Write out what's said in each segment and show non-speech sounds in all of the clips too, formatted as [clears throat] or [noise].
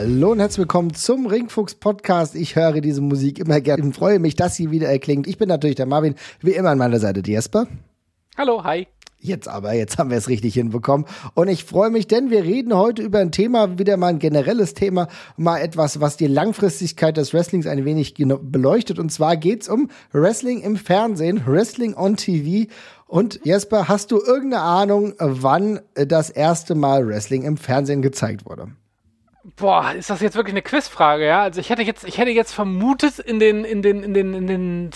Hallo und herzlich willkommen zum Ringfuchs Podcast. Ich höre diese Musik immer gerne und freue mich, dass sie wieder erklingt. Ich bin natürlich der Marvin, wie immer an meiner Seite die Jesper. Hallo, hi. Jetzt aber, jetzt haben wir es richtig hinbekommen. Und ich freue mich, denn wir reden heute über ein Thema, wieder mal ein generelles Thema, mal etwas, was die Langfristigkeit des Wrestlings ein wenig beleuchtet. Und zwar geht's um Wrestling im Fernsehen, Wrestling on TV. Und Jesper, hast du irgendeine Ahnung, wann das erste Mal Wrestling im Fernsehen gezeigt wurde? Boah, ist das jetzt wirklich eine Quizfrage, ja? Also ich hätte jetzt, ich hätte jetzt vermutet in den, in den, in den, in den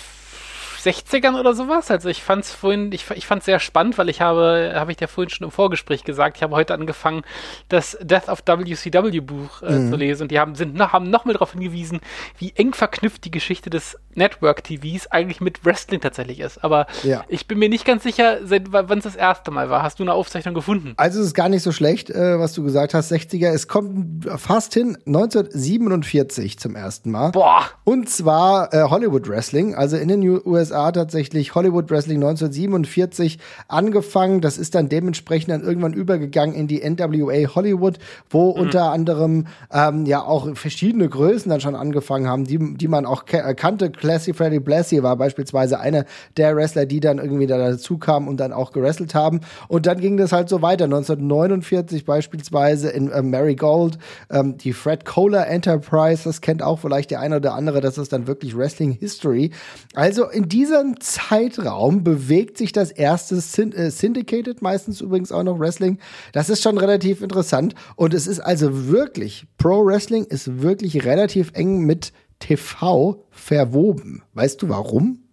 60ern oder sowas. Also ich fand es vorhin, ich, ich fand es sehr spannend, weil ich habe, habe ich dir vorhin schon im Vorgespräch gesagt, ich habe heute angefangen, das Death of WCW Buch äh, mhm. zu lesen und die haben, sind noch, haben noch mal darauf hingewiesen, wie eng verknüpft die Geschichte des Network TVs eigentlich mit Wrestling tatsächlich ist. Aber ja. ich bin mir nicht ganz sicher, wann es das erste Mal war. Hast du eine Aufzeichnung gefunden? Also es ist gar nicht so schlecht, äh, was du gesagt hast, 60er. Es kommt fast hin, 1947 zum ersten Mal. Boah! Und zwar äh, Hollywood Wrestling, also in den USA USA tatsächlich Hollywood Wrestling 1947 angefangen. Das ist dann dementsprechend dann irgendwann übergegangen in die NWA Hollywood, wo mhm. unter anderem ähm, ja auch verschiedene Größen dann schon angefangen haben, die, die man auch äh, kannte. Classy Freddy Blassie war beispielsweise einer der Wrestler, die dann irgendwie da dazu kamen und dann auch gewrestelt haben. Und dann ging das halt so weiter. 1949 beispielsweise in äh, Mary Gold, ähm, die Fred Kohler Enterprise, das kennt auch vielleicht der eine oder andere, das ist dann wirklich Wrestling History. Also in die diesem Zeitraum bewegt sich das erste Syn äh, Syndicated, meistens übrigens auch noch Wrestling. Das ist schon relativ interessant. Und es ist also wirklich, Pro Wrestling ist wirklich relativ eng mit TV verwoben. Weißt du warum?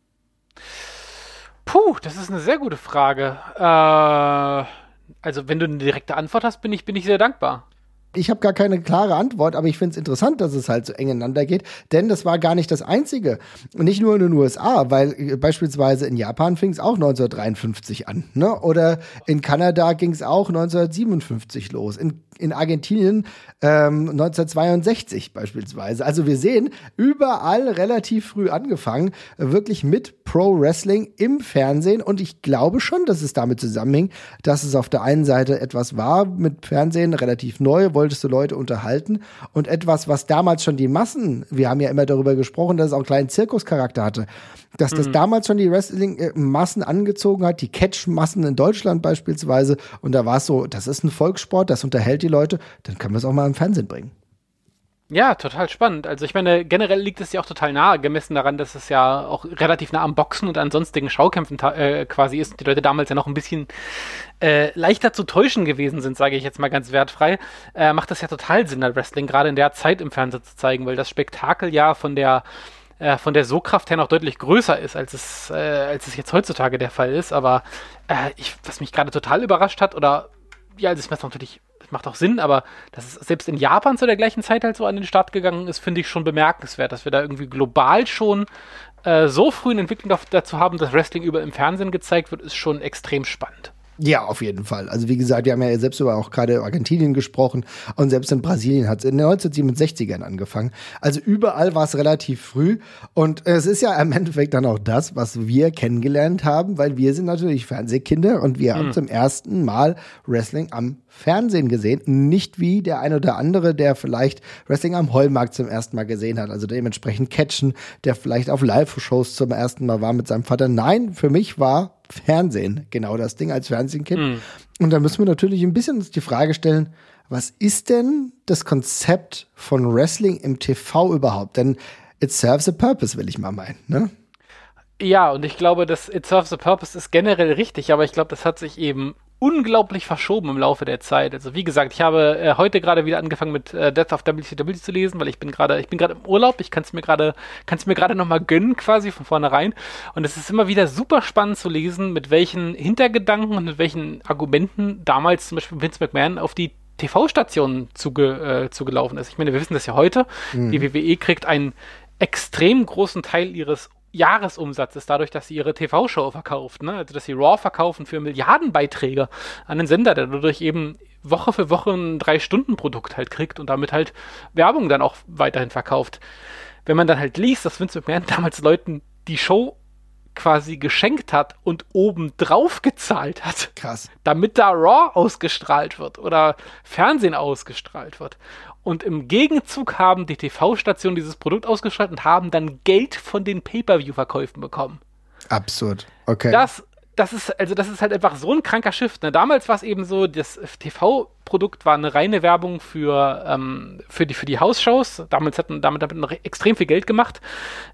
Puh, das ist eine sehr gute Frage. Äh, also, wenn du eine direkte Antwort hast, bin ich, bin ich sehr dankbar. Ich habe gar keine klare Antwort, aber ich finde es interessant, dass es halt so eng ineinander geht, denn das war gar nicht das Einzige. Nicht nur in den USA, weil äh, beispielsweise in Japan fing es auch 1953 an, ne? Oder in Kanada ging es auch 1957 los. In in Argentinien ähm, 1962 beispielsweise. Also wir sehen überall relativ früh angefangen, wirklich mit Pro Wrestling im Fernsehen. Und ich glaube schon, dass es damit zusammenhing, dass es auf der einen Seite etwas war mit Fernsehen, relativ neu, wolltest du Leute unterhalten und etwas, was damals schon die Massen, wir haben ja immer darüber gesprochen, dass es auch einen kleinen Zirkuscharakter hatte, dass das mhm. damals schon die Wrestling-Massen angezogen hat, die Catch-Massen in Deutschland beispielsweise. Und da war es so, das ist ein Volkssport, das unterhält die Leute, dann können wir es auch mal im Fernsehen bringen. Ja, total spannend. Also ich meine, generell liegt es ja auch total nahe, gemessen daran, dass es ja auch relativ nah am Boxen und an sonstigen Schaukämpfen äh, quasi ist. Die Leute damals ja noch ein bisschen äh, leichter zu täuschen gewesen sind, sage ich jetzt mal ganz wertfrei. Äh, macht das ja total Sinn, das Wrestling gerade in der Zeit im Fernsehen zu zeigen, weil das Spektakel ja von der äh, von der Sogkraft her noch deutlich größer ist, als es, äh, als es jetzt heutzutage der Fall ist. Aber äh, ich, was mich gerade total überrascht hat, oder ja, das ist natürlich macht auch Sinn, aber dass es selbst in Japan zu der gleichen Zeit halt so an den Start gegangen ist, finde ich schon bemerkenswert, dass wir da irgendwie global schon äh, so früh eine Entwicklung dazu haben, dass Wrestling über im Fernsehen gezeigt wird, ist schon extrem spannend. Ja, auf jeden Fall. Also wie gesagt, wir haben ja selbst über auch gerade Argentinien gesprochen und selbst in Brasilien hat es in den 1967ern angefangen. Also überall war es relativ früh und es ist ja im Endeffekt dann auch das, was wir kennengelernt haben, weil wir sind natürlich Fernsehkinder und wir mhm. haben zum ersten Mal Wrestling am Fernsehen gesehen, nicht wie der ein oder andere, der vielleicht Wrestling am Heumarkt zum ersten Mal gesehen hat, also dementsprechend Catchen, der vielleicht auf Live-Shows zum ersten Mal war mit seinem Vater. Nein, für mich war Fernsehen genau das Ding als Fernsehkind. Mhm. Und da müssen wir natürlich ein bisschen uns die Frage stellen, was ist denn das Konzept von Wrestling im TV überhaupt? Denn it serves a purpose, will ich mal meinen, ne? Ja, und ich glaube, dass It Serves a Purpose ist generell richtig, aber ich glaube, das hat sich eben unglaublich verschoben im Laufe der Zeit. Also wie gesagt, ich habe äh, heute gerade wieder angefangen mit äh, Death of WCW zu lesen, weil ich bin gerade, ich bin gerade im Urlaub. Ich kann es mir gerade, kann es mir gerade noch mal gönnen, quasi von vornherein. Und es ist immer wieder super spannend zu lesen, mit welchen Hintergedanken und mit welchen Argumenten damals zum Beispiel Vince McMahon auf die TV-Stationen zuge, äh, zugelaufen ist. Ich meine, wir wissen das ja heute. Mhm. Die WWE kriegt ein extrem großen Teil ihres Jahresumsatzes dadurch, dass sie ihre TV-Show verkauft, ne? also dass sie Raw verkaufen für Milliardenbeiträge an den Sender, der dadurch eben Woche für Woche ein Drei-Stunden-Produkt halt kriegt und damit halt Werbung dann auch weiterhin verkauft. Wenn man dann halt liest, dass Vince McMahon [laughs] damals Leuten die Show quasi geschenkt hat und oben drauf gezahlt hat. Krass. Damit da Raw ausgestrahlt wird oder Fernsehen ausgestrahlt wird. Und im Gegenzug haben die TV-Stationen dieses Produkt ausgestrahlt und haben dann Geld von den Pay-Per-View-Verkäufen bekommen. Absurd. Okay. Das das ist, also das ist halt einfach so ein kranker Shift. Ne? Damals war es eben so, das TV-Produkt war eine reine Werbung für, ähm, für, die, für die Hausshows. Damals hatten, damit hat man extrem viel Geld gemacht.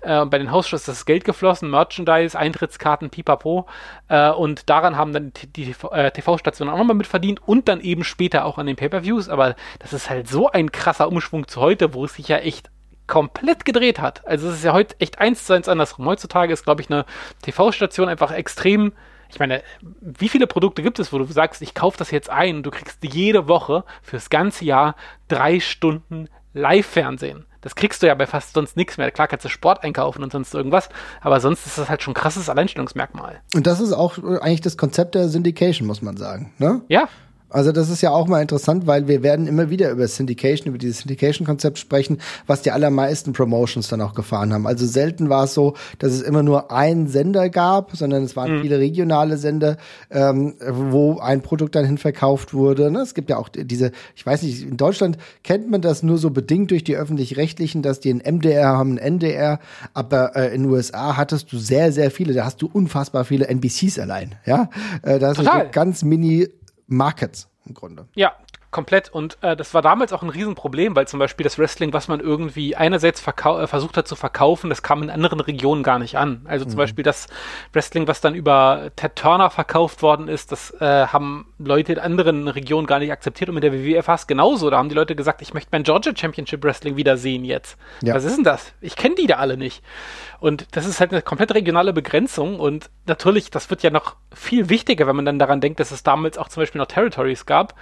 Äh, bei den Hausshows ist das Geld geflossen, Merchandise, Eintrittskarten, pipapo. Äh, und daran haben dann die, die äh, TV-Stationen auch nochmal mitverdient und dann eben später auch an den Pay-Per-Views. Aber das ist halt so ein krasser Umschwung zu heute, wo es sich ja echt komplett gedreht hat. Also es ist ja heute echt eins zu eins andersrum. Heutzutage ist, glaube ich, eine TV-Station einfach extrem ich meine, wie viele Produkte gibt es, wo du sagst, ich kaufe das jetzt ein und du kriegst jede Woche fürs ganze Jahr drei Stunden Live-Fernsehen. Das kriegst du ja bei fast sonst nichts mehr. Klar kannst du Sport einkaufen und sonst irgendwas, aber sonst ist das halt schon ein krasses Alleinstellungsmerkmal. Und das ist auch eigentlich das Konzept der Syndication, muss man sagen. Ne? Ja, also das ist ja auch mal interessant, weil wir werden immer wieder über Syndication, über dieses Syndication-Konzept sprechen, was die allermeisten Promotions dann auch gefahren haben. Also selten war es so, dass es immer nur einen Sender gab, sondern es waren mhm. viele regionale Sender, ähm, wo ein Produkt dann hin verkauft wurde. Ne? Es gibt ja auch diese, ich weiß nicht, in Deutschland kennt man das nur so bedingt durch die öffentlich-rechtlichen, dass die ein MDR haben, ein NDR, aber äh, in den USA hattest du sehr, sehr viele, da hast du unfassbar viele NBCs allein. Ja, äh, da hast Total. du so ganz mini Markets im Grunde. Ja, komplett. Und äh, das war damals auch ein Riesenproblem, weil zum Beispiel das Wrestling, was man irgendwie einerseits äh, versucht hat zu verkaufen, das kam in anderen Regionen gar nicht an. Also zum mhm. Beispiel das Wrestling, was dann über Ted Turner verkauft worden ist, das äh, haben Leute in anderen Regionen gar nicht akzeptiert und mit der WWE fast genauso. Da haben die Leute gesagt, ich möchte mein Georgia Championship Wrestling wiedersehen jetzt. Ja. Was ist denn das? Ich kenne die da alle nicht. Und das ist halt eine komplett regionale Begrenzung und natürlich, das wird ja noch viel wichtiger, wenn man dann daran denkt, dass es damals auch zum Beispiel noch Territories gab,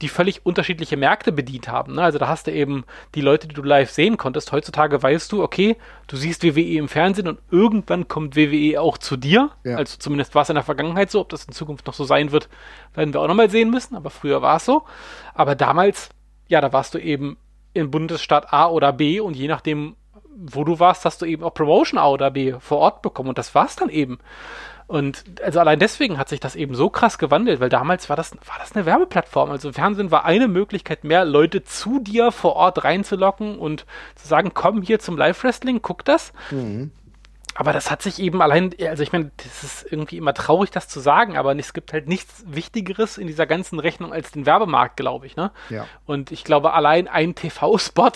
die völlig unterschiedliche Märkte bedient haben. Ne? Also da hast du eben die Leute, die du live sehen konntest. Heutzutage weißt du, okay, du siehst WWE im Fernsehen und irgendwann kommt WWE auch zu dir. Ja. Also zumindest war es in der Vergangenheit so. Ob das in Zukunft noch so sein wird, werden wir auch nochmal sehen müssen. Aber früher war es so. Aber damals, ja, da warst du eben in Bundesstaat A oder B und je nachdem, wo du warst, hast du eben auch Promotion A oder B vor Ort bekommen. Und das war es dann eben. Und also allein deswegen hat sich das eben so krass gewandelt, weil damals war das, war das eine Werbeplattform. Also Fernsehen war eine Möglichkeit mehr, Leute zu dir vor Ort reinzulocken und zu sagen, komm hier zum Live-Wrestling, guck das. Mhm aber das hat sich eben allein, also ich meine, das ist irgendwie immer traurig, das zu sagen, aber es gibt halt nichts Wichtigeres in dieser ganzen Rechnung als den Werbemarkt, glaube ich. Ne? Ja. Und ich glaube, allein ein TV-Spot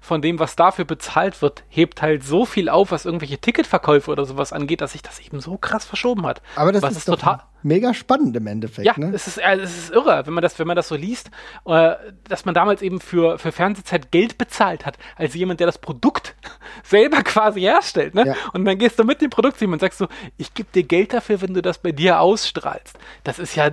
von dem, was dafür bezahlt wird, hebt halt so viel auf, was irgendwelche Ticketverkäufe oder sowas angeht, dass sich das eben so krass verschoben hat. Aber das ist, ist total mega spannend im Endeffekt. Ja, ne? es, ist, äh, es ist irre, wenn man das, wenn man das so liest, äh, dass man damals eben für, für Fernsehzeit Geld bezahlt hat, als jemand, der das Produkt [laughs] selber quasi herstellt. Ne? Ja. Und dann gehst du mit dem Produkt und sagst so, ich gebe dir Geld dafür, wenn du das bei dir ausstrahlst. Das ist ja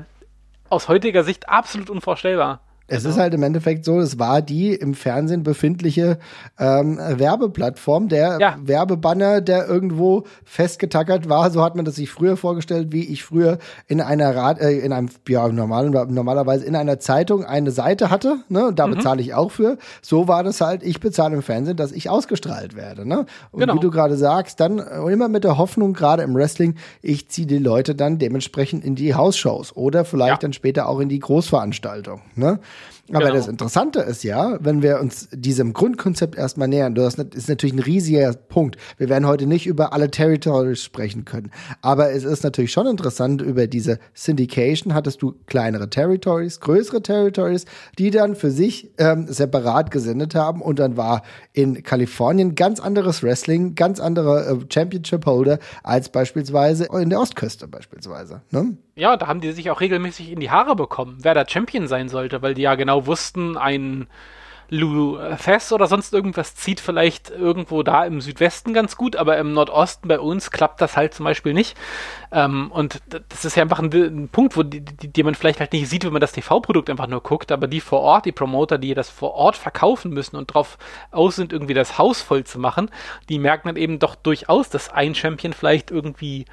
aus heutiger Sicht absolut unvorstellbar. Es genau. ist halt im Endeffekt so, es war die im Fernsehen befindliche ähm, Werbeplattform, der ja. Werbebanner, der irgendwo festgetackert war. So hat man das sich früher vorgestellt, wie ich früher in einer Rad, äh, in einem, ja, normalen, normalerweise in einer Zeitung eine Seite hatte, ne? Da mhm. bezahle ich auch für. So war das halt, ich bezahle im Fernsehen, dass ich ausgestrahlt werde, ne? Und genau. wie du gerade sagst, dann äh, immer mit der Hoffnung, gerade im Wrestling, ich ziehe die Leute dann dementsprechend in die Hausshows oder vielleicht ja. dann später auch in die Großveranstaltung, ne? Aber genau. das Interessante ist ja, wenn wir uns diesem Grundkonzept erstmal nähern, das ist natürlich ein riesiger Punkt. Wir werden heute nicht über alle Territories sprechen können. Aber es ist natürlich schon interessant, über diese Syndication hattest du kleinere Territories, größere Territories, die dann für sich ähm, separat gesendet haben. Und dann war in Kalifornien ganz anderes Wrestling, ganz andere äh, Championship-Holder als beispielsweise in der Ostküste beispielsweise. Ne? Ja, da haben die sich auch regelmäßig in die Haare bekommen, wer der Champion sein sollte, weil die ja genau wussten, ein Lou Fess oder sonst irgendwas zieht vielleicht irgendwo da im Südwesten ganz gut, aber im Nordosten bei uns klappt das halt zum Beispiel nicht. Ähm, und das ist ja einfach ein, ein Punkt, wo die, die, die, man vielleicht halt nicht sieht, wenn man das TV-Produkt einfach nur guckt, aber die vor Ort, die Promoter, die das vor Ort verkaufen müssen und drauf aus sind, irgendwie das Haus voll zu machen, die merken dann eben doch durchaus, dass ein Champion vielleicht irgendwie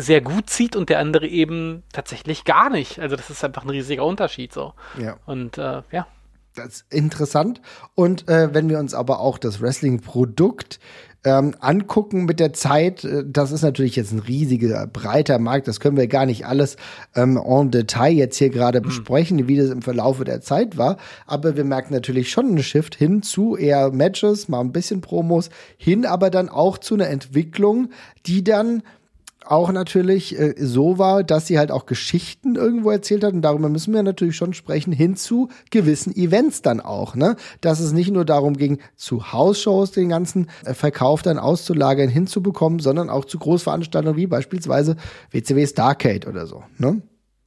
sehr gut zieht und der andere eben tatsächlich gar nicht. Also das ist einfach ein riesiger Unterschied so. Ja. Und äh, ja. Das ist interessant. Und äh, wenn wir uns aber auch das Wrestling-Produkt ähm, angucken mit der Zeit, äh, das ist natürlich jetzt ein riesiger, breiter Markt, das können wir gar nicht alles ähm, en Detail jetzt hier gerade mhm. besprechen, wie das im Verlaufe der Zeit war, aber wir merken natürlich schon einen Shift hin zu eher Matches, mal ein bisschen Promos, hin aber dann auch zu einer Entwicklung, die dann auch natürlich äh, so war, dass sie halt auch Geschichten irgendwo erzählt hat und darüber müssen wir natürlich schon sprechen, hin zu gewissen Events dann auch, ne? Dass es nicht nur darum ging, zu Hausshows den ganzen äh, Verkauf dann auszulagern, hinzubekommen, sondern auch zu Großveranstaltungen wie beispielsweise WCW Starcade oder so, ne?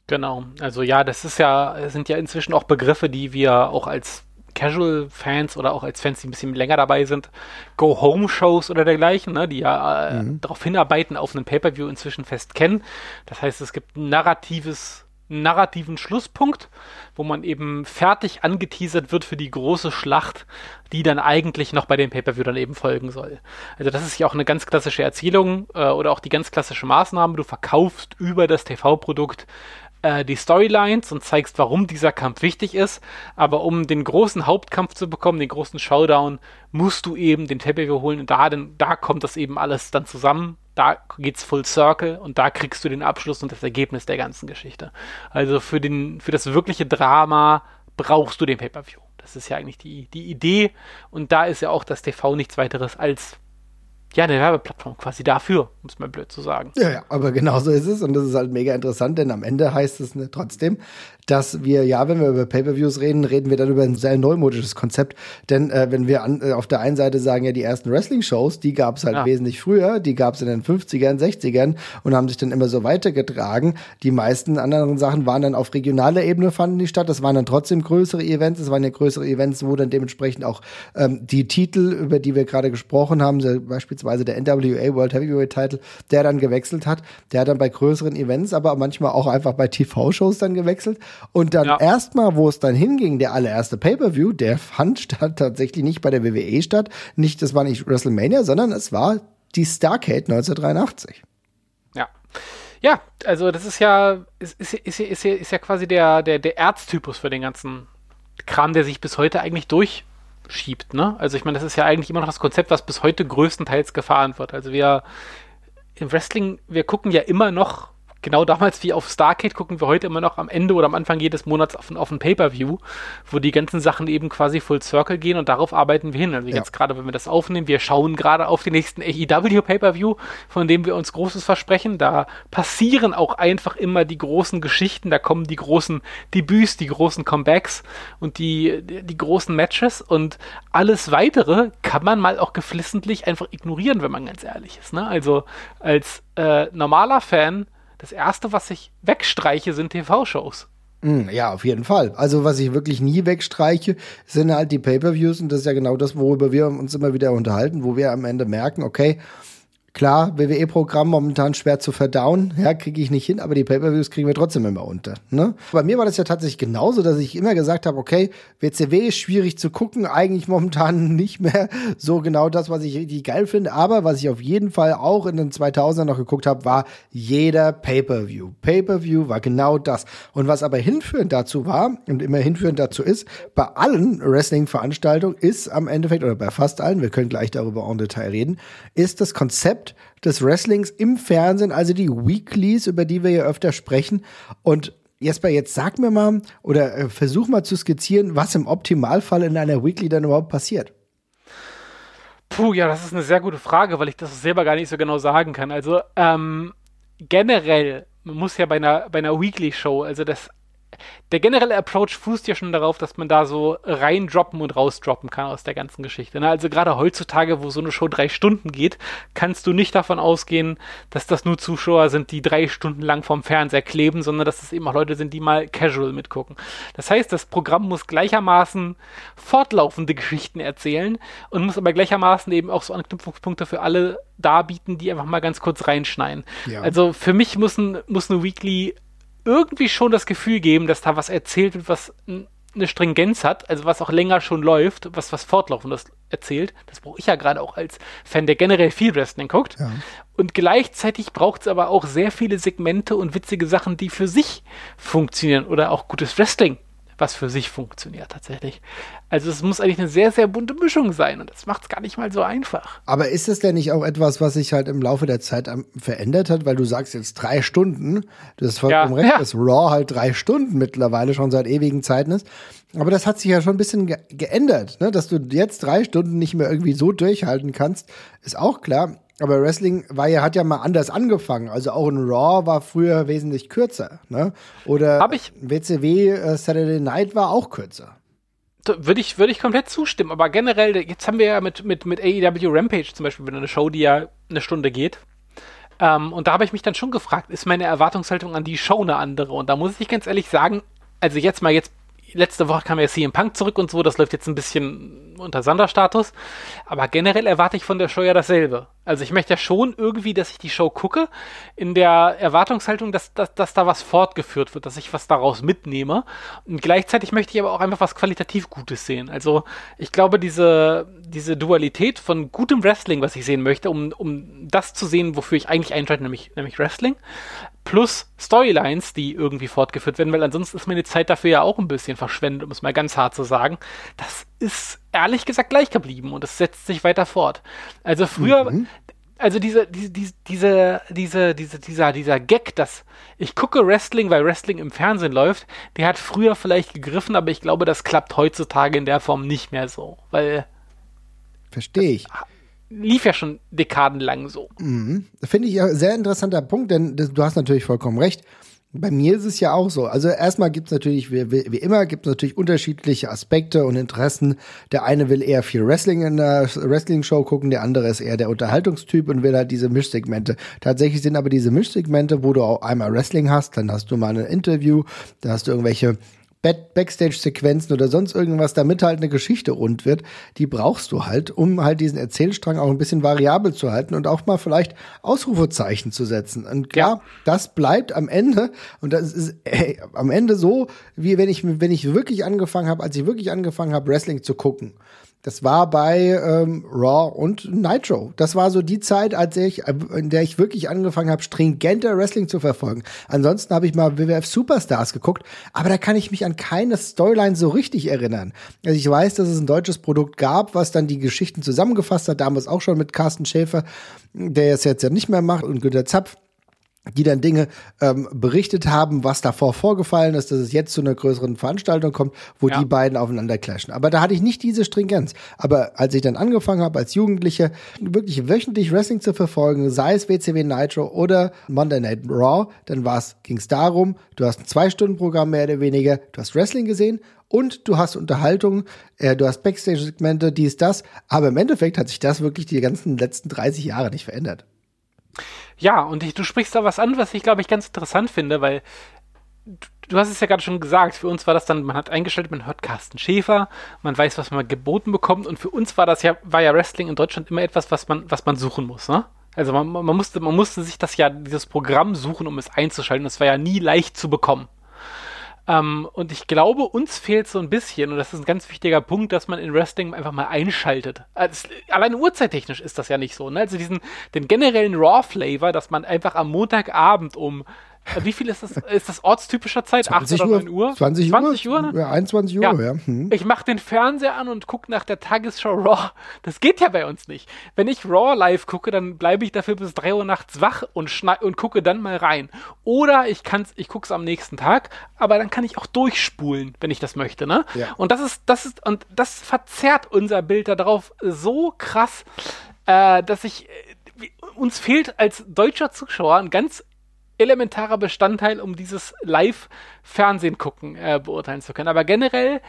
Genau, also ja, das ist ja, sind ja inzwischen auch Begriffe, die wir auch als Casual-Fans oder auch als Fans, die ein bisschen länger dabei sind, Go-Home-Shows oder dergleichen, ne, die ja äh, mhm. darauf hinarbeiten, auf einen Pay-Per-View inzwischen fest kennen. Das heißt, es gibt ein narratives narrativen Schlusspunkt, wo man eben fertig angeteasert wird für die große Schlacht, die dann eigentlich noch bei dem Pay-Per-View dann eben folgen soll. Also das ist ja auch eine ganz klassische Erzählung äh, oder auch die ganz klassische Maßnahme. Du verkaufst über das TV-Produkt äh, die Storylines und zeigst, warum dieser Kampf wichtig ist. Aber um den großen Hauptkampf zu bekommen, den großen Showdown, musst du eben den Teppich holen und da, denn, da kommt das eben alles dann zusammen. Da geht's full circle und da kriegst du den Abschluss und das Ergebnis der ganzen Geschichte. Also für den, für das wirkliche Drama brauchst du den Pay-Per-View. Das ist ja eigentlich die, die Idee und da ist ja auch das TV nichts weiteres als ja, eine Werbeplattform quasi dafür, um es mal blöd zu sagen. Ja, ja, aber genau so ist es und das ist halt mega interessant, denn am Ende heißt es ne, trotzdem, dass wir, ja, wenn wir über Pay-Per-Views reden, reden wir dann über ein sehr neumodisches Konzept, denn äh, wenn wir an, äh, auf der einen Seite sagen, ja, die ersten Wrestling-Shows, die gab es halt ja. wesentlich früher, die gab es in den 50ern, 60ern und haben sich dann immer so weitergetragen. Die meisten anderen Sachen waren dann auf regionaler Ebene, fanden die statt, das waren dann trotzdem größere Events, es waren ja größere Events, wo dann dementsprechend auch ähm, die Titel, über die wir gerade gesprochen haben, beispielsweise beispielsweise der NWA World Heavyweight Title, der dann gewechselt hat. Der hat dann bei größeren Events, aber manchmal auch einfach bei TV-Shows dann gewechselt. Und dann ja. erstmal, wo es dann hinging, der allererste Pay-Per-View, der fand statt tatsächlich nicht bei der WWE statt. Nicht, das war nicht WrestleMania, sondern es war die Starcade 1983. Ja. Ja, also das ist ja, ist, ist, ist, ist, ist ja quasi der, der, der Erztypus für den ganzen Kram, der sich bis heute eigentlich durch schiebt. Ne? Also ich meine, das ist ja eigentlich immer noch das Konzept, was bis heute größtenteils gefahren wird. Also wir im Wrestling, wir gucken ja immer noch genau damals wie auf Starcade gucken wir heute immer noch am Ende oder am Anfang jedes Monats auf, auf ein Pay-Per-View, wo die ganzen Sachen eben quasi Full Circle gehen und darauf arbeiten wir hin. Also ja. jetzt gerade, wenn wir das aufnehmen, wir schauen gerade auf den nächsten AEW Pay-Per-View, von dem wir uns Großes versprechen. Da passieren auch einfach immer die großen Geschichten, da kommen die großen Debüts, die großen Comebacks und die, die, die großen Matches und alles weitere kann man mal auch geflissentlich einfach ignorieren, wenn man ganz ehrlich ist. Ne? Also als äh, normaler Fan das erste, was ich wegstreiche, sind TV-Shows. Hm, ja, auf jeden Fall. Also was ich wirklich nie wegstreiche, sind halt die Pay-per-Views und das ist ja genau das, worüber wir uns immer wieder unterhalten, wo wir am Ende merken, okay, Klar, WWE-Programm momentan schwer zu verdauen, ja, kriege ich nicht hin, aber die Pay-Per-Views kriegen wir trotzdem immer unter. Ne? Bei mir war das ja tatsächlich genauso, dass ich immer gesagt habe, okay, WCW ist schwierig zu gucken, eigentlich momentan [laughs] nicht mehr so genau das, was ich richtig geil finde, aber was ich auf jeden Fall auch in den 2000ern noch geguckt habe, war jeder Pay-Per-View. Pay-Per-View war genau das. Und was aber hinführend dazu war und immer hinführend dazu ist, bei allen Wrestling-Veranstaltungen ist am Endeffekt, oder bei fast allen, wir können gleich darüber en Detail reden, ist das Konzept Konzept des Wrestlings im Fernsehen, also die Weeklies, über die wir ja öfter sprechen. Und Jesper, jetzt sag mir mal oder äh, versuch mal zu skizzieren, was im Optimalfall in einer Weekly dann überhaupt passiert. Puh, ja, das ist eine sehr gute Frage, weil ich das selber gar nicht so genau sagen kann. Also ähm, generell, muss ja bei einer, bei einer Weekly-Show, also das der generelle Approach fußt ja schon darauf, dass man da so reindroppen und rausdroppen kann aus der ganzen Geschichte. Ne? Also gerade heutzutage, wo so eine Show drei Stunden geht, kannst du nicht davon ausgehen, dass das nur Zuschauer sind, die drei Stunden lang vorm Fernseher kleben, sondern dass es eben auch Leute sind, die mal casual mitgucken. Das heißt, das Programm muss gleichermaßen fortlaufende Geschichten erzählen und muss aber gleichermaßen eben auch so Anknüpfungspunkte für alle darbieten, die einfach mal ganz kurz reinschneiden. Ja. Also für mich muss, ein, muss eine Weekly irgendwie schon das Gefühl geben, dass da was erzählt wird, was eine Stringenz hat, also was auch länger schon läuft, was was fortlaufendes erzählt. Das brauche ich ja gerade auch als Fan, der generell viel Wrestling guckt. Ja. Und gleichzeitig braucht es aber auch sehr viele Segmente und witzige Sachen, die für sich funktionieren oder auch gutes Wrestling was für sich funktioniert tatsächlich. Also es muss eigentlich eine sehr, sehr bunte Mischung sein und das macht es gar nicht mal so einfach. Aber ist es denn nicht auch etwas, was sich halt im Laufe der Zeit verändert hat, weil du sagst jetzt drei Stunden, das ist vollkommen ja, recht, ja. dass Raw halt drei Stunden mittlerweile schon seit ewigen Zeiten ist. Aber das hat sich ja schon ein bisschen ge geändert, ne? dass du jetzt drei Stunden nicht mehr irgendwie so durchhalten kannst, ist auch klar. Aber Wrestling war ja, hat ja mal anders angefangen. Also auch ein Raw war früher wesentlich kürzer. Ne? Oder Hab ich WCW äh, Saturday Night war auch kürzer. Würde ich, würde ich komplett zustimmen. Aber generell, jetzt haben wir ja mit, mit, mit AEW Rampage zum Beispiel wieder eine Show, die ja eine Stunde geht. Ähm, und da habe ich mich dann schon gefragt, ist meine Erwartungshaltung an die Show eine andere? Und da muss ich ganz ehrlich sagen, also jetzt mal jetzt letzte Woche kam ja CM Punk zurück und so, das läuft jetzt ein bisschen unter Sonderstatus. Aber generell erwarte ich von der Show ja dasselbe. Also ich möchte ja schon irgendwie, dass ich die Show gucke, in der Erwartungshaltung, dass, dass, dass da was fortgeführt wird, dass ich was daraus mitnehme. Und gleichzeitig möchte ich aber auch einfach was qualitativ Gutes sehen. Also ich glaube, diese, diese Dualität von gutem Wrestling, was ich sehen möchte, um, um das zu sehen, wofür ich eigentlich einschalte, nämlich, nämlich Wrestling, plus Storylines, die irgendwie fortgeführt werden, weil ansonsten ist meine Zeit dafür ja auch ein bisschen verschwendet, um es mal ganz hart zu sagen. Das ist ehrlich gesagt gleich geblieben und es setzt sich weiter fort. Also früher, mhm. also diese, diese, diese, diese, diese, dieser, dieser Gag, dass ich gucke Wrestling, weil Wrestling im Fernsehen läuft, der hat früher vielleicht gegriffen, aber ich glaube, das klappt heutzutage in der Form nicht mehr so, weil. Verstehe ich lief ja schon dekadenlang so. Mhm. Finde ich ein sehr interessanter Punkt, denn du hast natürlich vollkommen recht. Bei mir ist es ja auch so. Also erstmal gibt es natürlich, wie, wie immer, gibt es natürlich unterschiedliche Aspekte und Interessen. Der eine will eher viel Wrestling in der Wrestling-Show gucken, der andere ist eher der Unterhaltungstyp und will halt diese Mischsegmente. Tatsächlich sind aber diese Mischsegmente, wo du auch einmal Wrestling hast, dann hast du mal ein Interview, da hast du irgendwelche Backstage-Sequenzen oder sonst irgendwas, damit halt eine Geschichte rund wird, die brauchst du halt, um halt diesen Erzählstrang auch ein bisschen variabel zu halten und auch mal vielleicht Ausrufezeichen zu setzen. Und klar, ja. das bleibt am Ende und das ist ey, am Ende so, wie wenn ich wenn ich wirklich angefangen habe, als ich wirklich angefangen habe Wrestling zu gucken. Das war bei ähm, Raw und Nitro. Das war so die Zeit, als ich, äh, in der ich wirklich angefangen habe, stringenter Wrestling zu verfolgen. Ansonsten habe ich mal WWF Superstars geguckt, aber da kann ich mich an keine Storyline so richtig erinnern. Also ich weiß, dass es ein deutsches Produkt gab, was dann die Geschichten zusammengefasst hat, damals auch schon mit Carsten Schäfer, der es jetzt ja nicht mehr macht, und Günter Zapf die dann Dinge ähm, berichtet haben, was davor vorgefallen ist, dass es jetzt zu einer größeren Veranstaltung kommt, wo ja. die beiden aufeinander clashen. Aber da hatte ich nicht diese Stringenz. Aber als ich dann angefangen habe, als Jugendliche wirklich wöchentlich Wrestling zu verfolgen, sei es WCW Nitro oder Monday Night Raw, dann ging es darum, du hast ein Zwei-Stunden-Programm mehr oder weniger, du hast Wrestling gesehen und du hast Unterhaltung, äh, du hast Backstage-Segmente, dies, das. Aber im Endeffekt hat sich das wirklich die ganzen letzten 30 Jahre nicht verändert. Ja, und ich, du sprichst da was an, was ich, glaube ich, ganz interessant finde, weil du, du hast es ja gerade schon gesagt, für uns war das dann, man hat eingestellt, man hört Carsten Schäfer, man weiß, was man geboten bekommt und für uns war das ja, war ja Wrestling in Deutschland immer etwas, was man, was man suchen muss, ne? Also man, man, musste, man musste sich das ja, dieses Programm suchen, um es einzuschalten. Das war ja nie leicht zu bekommen. Ähm, und ich glaube, uns fehlt so ein bisschen, und das ist ein ganz wichtiger Punkt, dass man in Wrestling einfach mal einschaltet. Also, allein uhrzeittechnisch ist das ja nicht so. Ne? Also diesen, den generellen Raw-Flavor, dass man einfach am Montagabend um wie viel ist das? Ist das ortstypischer Zeit? 20 8 oder 9 Uhr? 20 Uhr? 20 Uhr, ne? Ja, 21 Uhr, ja. ja. Hm. Ich mache den Fernseher an und gucke nach der Tagesschau Raw. Das geht ja bei uns nicht. Wenn ich Raw live gucke, dann bleibe ich dafür bis 3 Uhr nachts wach und, und gucke dann mal rein. Oder ich kann's, ich gucke es am nächsten Tag, aber dann kann ich auch durchspulen, wenn ich das möchte, ne? Ja. Und das ist, das ist, und das verzerrt unser Bild darauf so krass, äh, dass ich, äh, uns fehlt als deutscher Zuschauer ein ganz elementarer Bestandteil, um dieses Live-Fernsehen gucken äh, beurteilen zu können. Aber generell,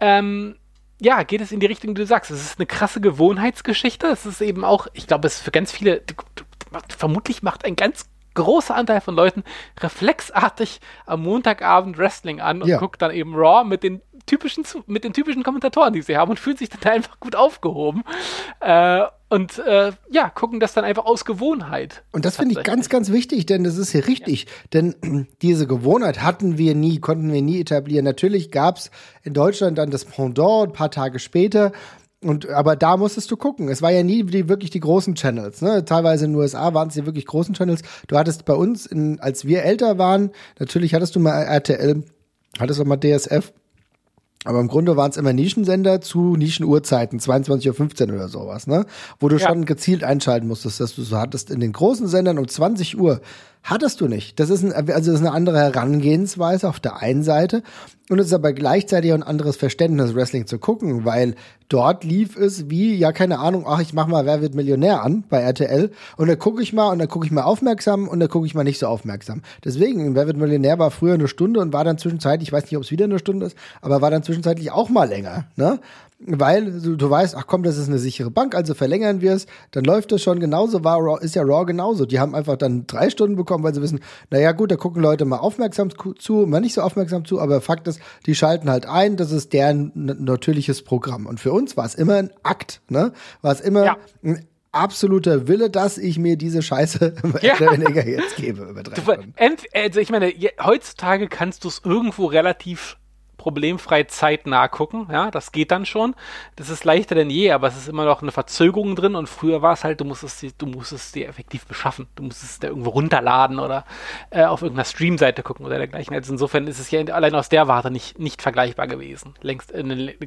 ähm, ja, geht es in die Richtung, die du sagst. Es ist eine krasse Gewohnheitsgeschichte. Es ist eben auch, ich glaube, es ist für ganz viele, vermutlich macht ein ganz großer Anteil von Leuten reflexartig am Montagabend Wrestling an und ja. guckt dann eben Raw mit den typischen, mit den typischen Kommentatoren, die sie haben und fühlt sich dann einfach gut aufgehoben. Äh, und äh, ja, gucken das dann einfach aus Gewohnheit. Und das finde ich ganz, ganz wichtig, denn das ist hier richtig. Ja. Denn [clears throat] diese Gewohnheit hatten wir nie, konnten wir nie etablieren. Natürlich gab es in Deutschland dann das Pendant ein paar Tage später. Und, aber da musstest du gucken. Es war ja nie die, wirklich die großen Channels. Ne? Teilweise in den USA waren es die wirklich großen Channels. Du hattest bei uns, in, als wir älter waren, natürlich hattest du mal RTL, hattest du mal DSF. Aber im Grunde waren es immer Nischensender zu Nischenuhrzeiten, 22.15 Uhr oder sowas, ne? Wo du ja. schon gezielt einschalten musstest, dass du so hattest. In den großen Sendern um 20 Uhr hattest du nicht. Das ist, ein, also das ist eine andere Herangehensweise auf der einen Seite. Und es ist aber gleichzeitig auch ein anderes Verständnis, Wrestling zu gucken, weil dort lief es wie, ja, keine Ahnung, ach, ich mach mal Wer wird Millionär an bei RTL und dann gucke ich mal und dann gucke ich mal aufmerksam und dann gucke ich mal nicht so aufmerksam. Deswegen, Wer wird Millionär war früher eine Stunde und war dann zwischenzeitlich, ich weiß nicht, ob es wieder eine Stunde ist, aber war dann zwischenzeitlich auch mal länger, ne? Weil du, du weißt, ach komm, das ist eine sichere Bank, also verlängern wir es, dann läuft das schon genauso, war Raw, ist ja Raw genauso. Die haben einfach dann drei Stunden bekommen, weil sie wissen, naja gut, da gucken Leute mal aufmerksam zu, mal nicht so aufmerksam zu, aber Fakt ist, die schalten halt ein, das ist deren natürliches Programm. Und für uns war es immer ein Akt, ne? War es immer ja. ein absoluter Wille, dass ich mir diese Scheiße [laughs] ja. weniger jetzt gebe über drei du, Also ich meine, heutzutage kannst du es irgendwo relativ problemfrei zeitnah gucken. Ja, das geht dann schon. Das ist leichter denn je, aber es ist immer noch eine Verzögerung drin und früher war es halt, du musstest, du musstest dir effektiv beschaffen. Du musstest es da irgendwo runterladen oder äh, auf irgendeiner Streamseite gucken oder dergleichen. Also insofern ist es ja allein aus der Warte nicht, nicht vergleichbar gewesen. Längst, äh,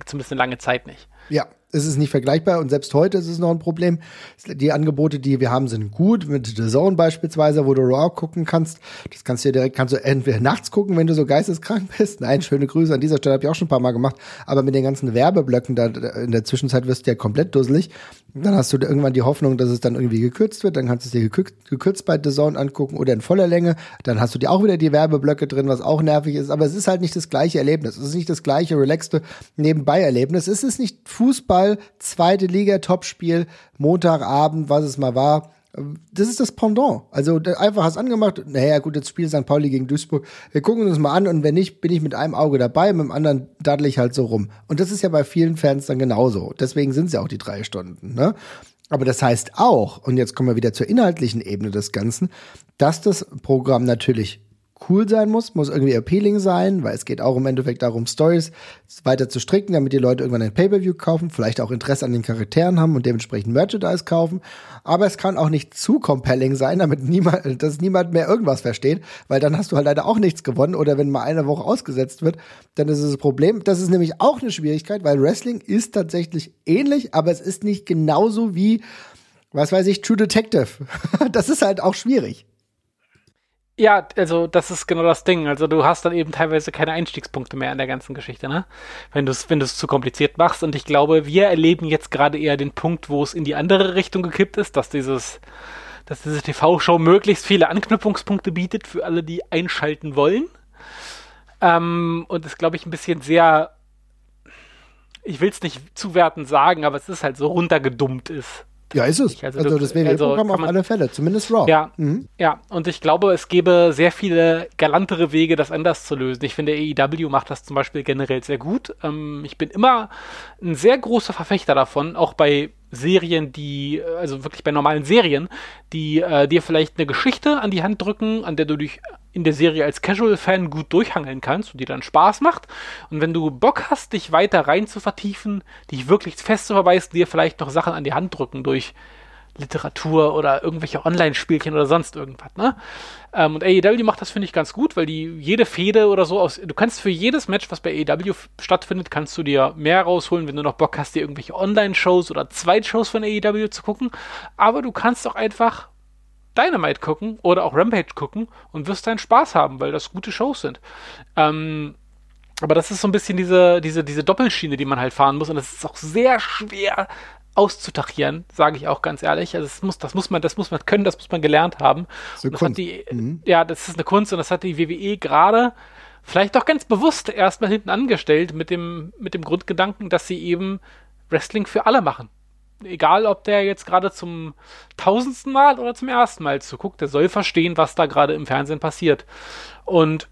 zumindest eine lange Zeit nicht. Ja, es ist nicht vergleichbar und selbst heute ist es noch ein Problem. Die Angebote, die wir haben, sind gut. Mit The Zone beispielsweise, wo du Raw gucken kannst. Das kannst du ja direkt, kannst du entweder nachts gucken, wenn du so geisteskrank [laughs] bist. Nein, schöne Grüße an dieser Stelle, habe ich auch schon ein paar Mal gemacht. Aber mit den ganzen Werbeblöcken da in der Zwischenzeit wirst du ja komplett dusselig. Dann hast du irgendwann die Hoffnung, dass es dann irgendwie gekürzt wird. Dann kannst du es dir gekürzt, bei The Zone angucken oder in voller Länge. Dann hast du dir auch wieder die Werbeblöcke drin, was auch nervig ist. Aber es ist halt nicht das gleiche Erlebnis. Es ist nicht das gleiche relaxte Nebenbei-Erlebnis. Es ist nicht Fußball, zweite Liga, Topspiel, Montagabend, was es mal war. Das ist das Pendant. Also einfach hast angemacht, naja gut, jetzt spielt St. Pauli gegen Duisburg. Wir gucken uns mal an und wenn nicht, bin ich mit einem Auge dabei, mit dem anderen daddel ich halt so rum. Und das ist ja bei vielen Fans dann genauso. Deswegen sind es ja auch die drei Stunden. Ne? Aber das heißt auch, und jetzt kommen wir wieder zur inhaltlichen Ebene des Ganzen, dass das Programm natürlich cool sein muss, muss irgendwie appealing sein, weil es geht auch im Endeffekt darum, Stories weiter zu stricken, damit die Leute irgendwann ein Pay-Per-View kaufen, vielleicht auch Interesse an den Charakteren haben und dementsprechend Merchandise kaufen. Aber es kann auch nicht zu compelling sein, damit niemand, dass niemand mehr irgendwas versteht, weil dann hast du halt leider auch nichts gewonnen oder wenn mal eine Woche ausgesetzt wird, dann ist es das Problem. Das ist nämlich auch eine Schwierigkeit, weil Wrestling ist tatsächlich ähnlich, aber es ist nicht genauso wie, was weiß ich, True Detective. [laughs] das ist halt auch schwierig. Ja, also das ist genau das Ding. Also du hast dann eben teilweise keine Einstiegspunkte mehr in der ganzen Geschichte, ne? Wenn du es wenn du es zu kompliziert machst. Und ich glaube, wir erleben jetzt gerade eher den Punkt, wo es in die andere Richtung gekippt ist, dass dieses, dass diese TV-Show möglichst viele Anknüpfungspunkte bietet für alle, die einschalten wollen. Ähm, und es, glaube ich, ein bisschen sehr, ich will es nicht zuwertend sagen, aber es ist halt so runtergedummt ist. Ja, ist es. Also, also das WWE-Programm also auf alle Fälle, zumindest Raw. Ja, mhm. ja, und ich glaube, es gäbe sehr viele galantere Wege, das anders zu lösen. Ich finde, AEW macht das zum Beispiel generell sehr gut. Ähm, ich bin immer ein sehr großer Verfechter davon, auch bei Serien, die, also wirklich bei normalen Serien, die äh, dir vielleicht eine Geschichte an die Hand drücken, an der du dich in der Serie als Casual-Fan gut durchhangeln kannst und die dann Spaß macht. Und wenn du Bock hast, dich weiter rein zu vertiefen, dich wirklich fest zu verweisen, dir vielleicht noch Sachen an die Hand drücken durch Literatur oder irgendwelche Online-Spielchen oder sonst irgendwas, ne? Ähm, und AEW macht das, finde ich, ganz gut, weil die jede Fehde oder so aus. Du kannst für jedes Match, was bei AEW stattfindet, kannst du dir mehr rausholen, wenn du noch Bock hast, dir irgendwelche Online-Shows oder Zweitshows von AEW zu gucken. Aber du kannst auch einfach Dynamite gucken oder auch Rampage gucken und wirst deinen Spaß haben, weil das gute Shows sind. Ähm, aber das ist so ein bisschen diese, diese, diese Doppelschiene, die man halt fahren muss. Und es ist auch sehr schwer, auszutachieren, sage ich auch ganz ehrlich. Also das muss, das muss man, das muss man können, das muss man gelernt haben. So das Kunst. Die, Mhm. Ja, das ist eine Kunst und das hat die WWE gerade vielleicht auch ganz bewusst erstmal hinten angestellt mit dem, mit dem Grundgedanken, dass sie eben Wrestling für alle machen. Egal, ob der jetzt gerade zum tausendsten Mal oder zum ersten Mal zuguckt, der soll verstehen, was da gerade im Fernsehen passiert. Und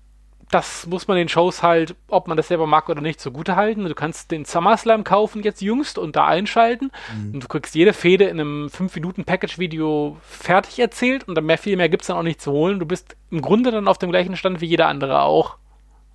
das muss man den Shows halt, ob man das selber mag oder nicht, zugute halten. Du kannst den SummerSlam kaufen jetzt jüngst und da einschalten. Und du kriegst jede Fehde in einem 5-Minuten-Package-Video fertig erzählt und dann mehr, viel mehr gibt es dann auch nicht zu holen. Du bist im Grunde dann auf dem gleichen Stand wie jeder andere auch.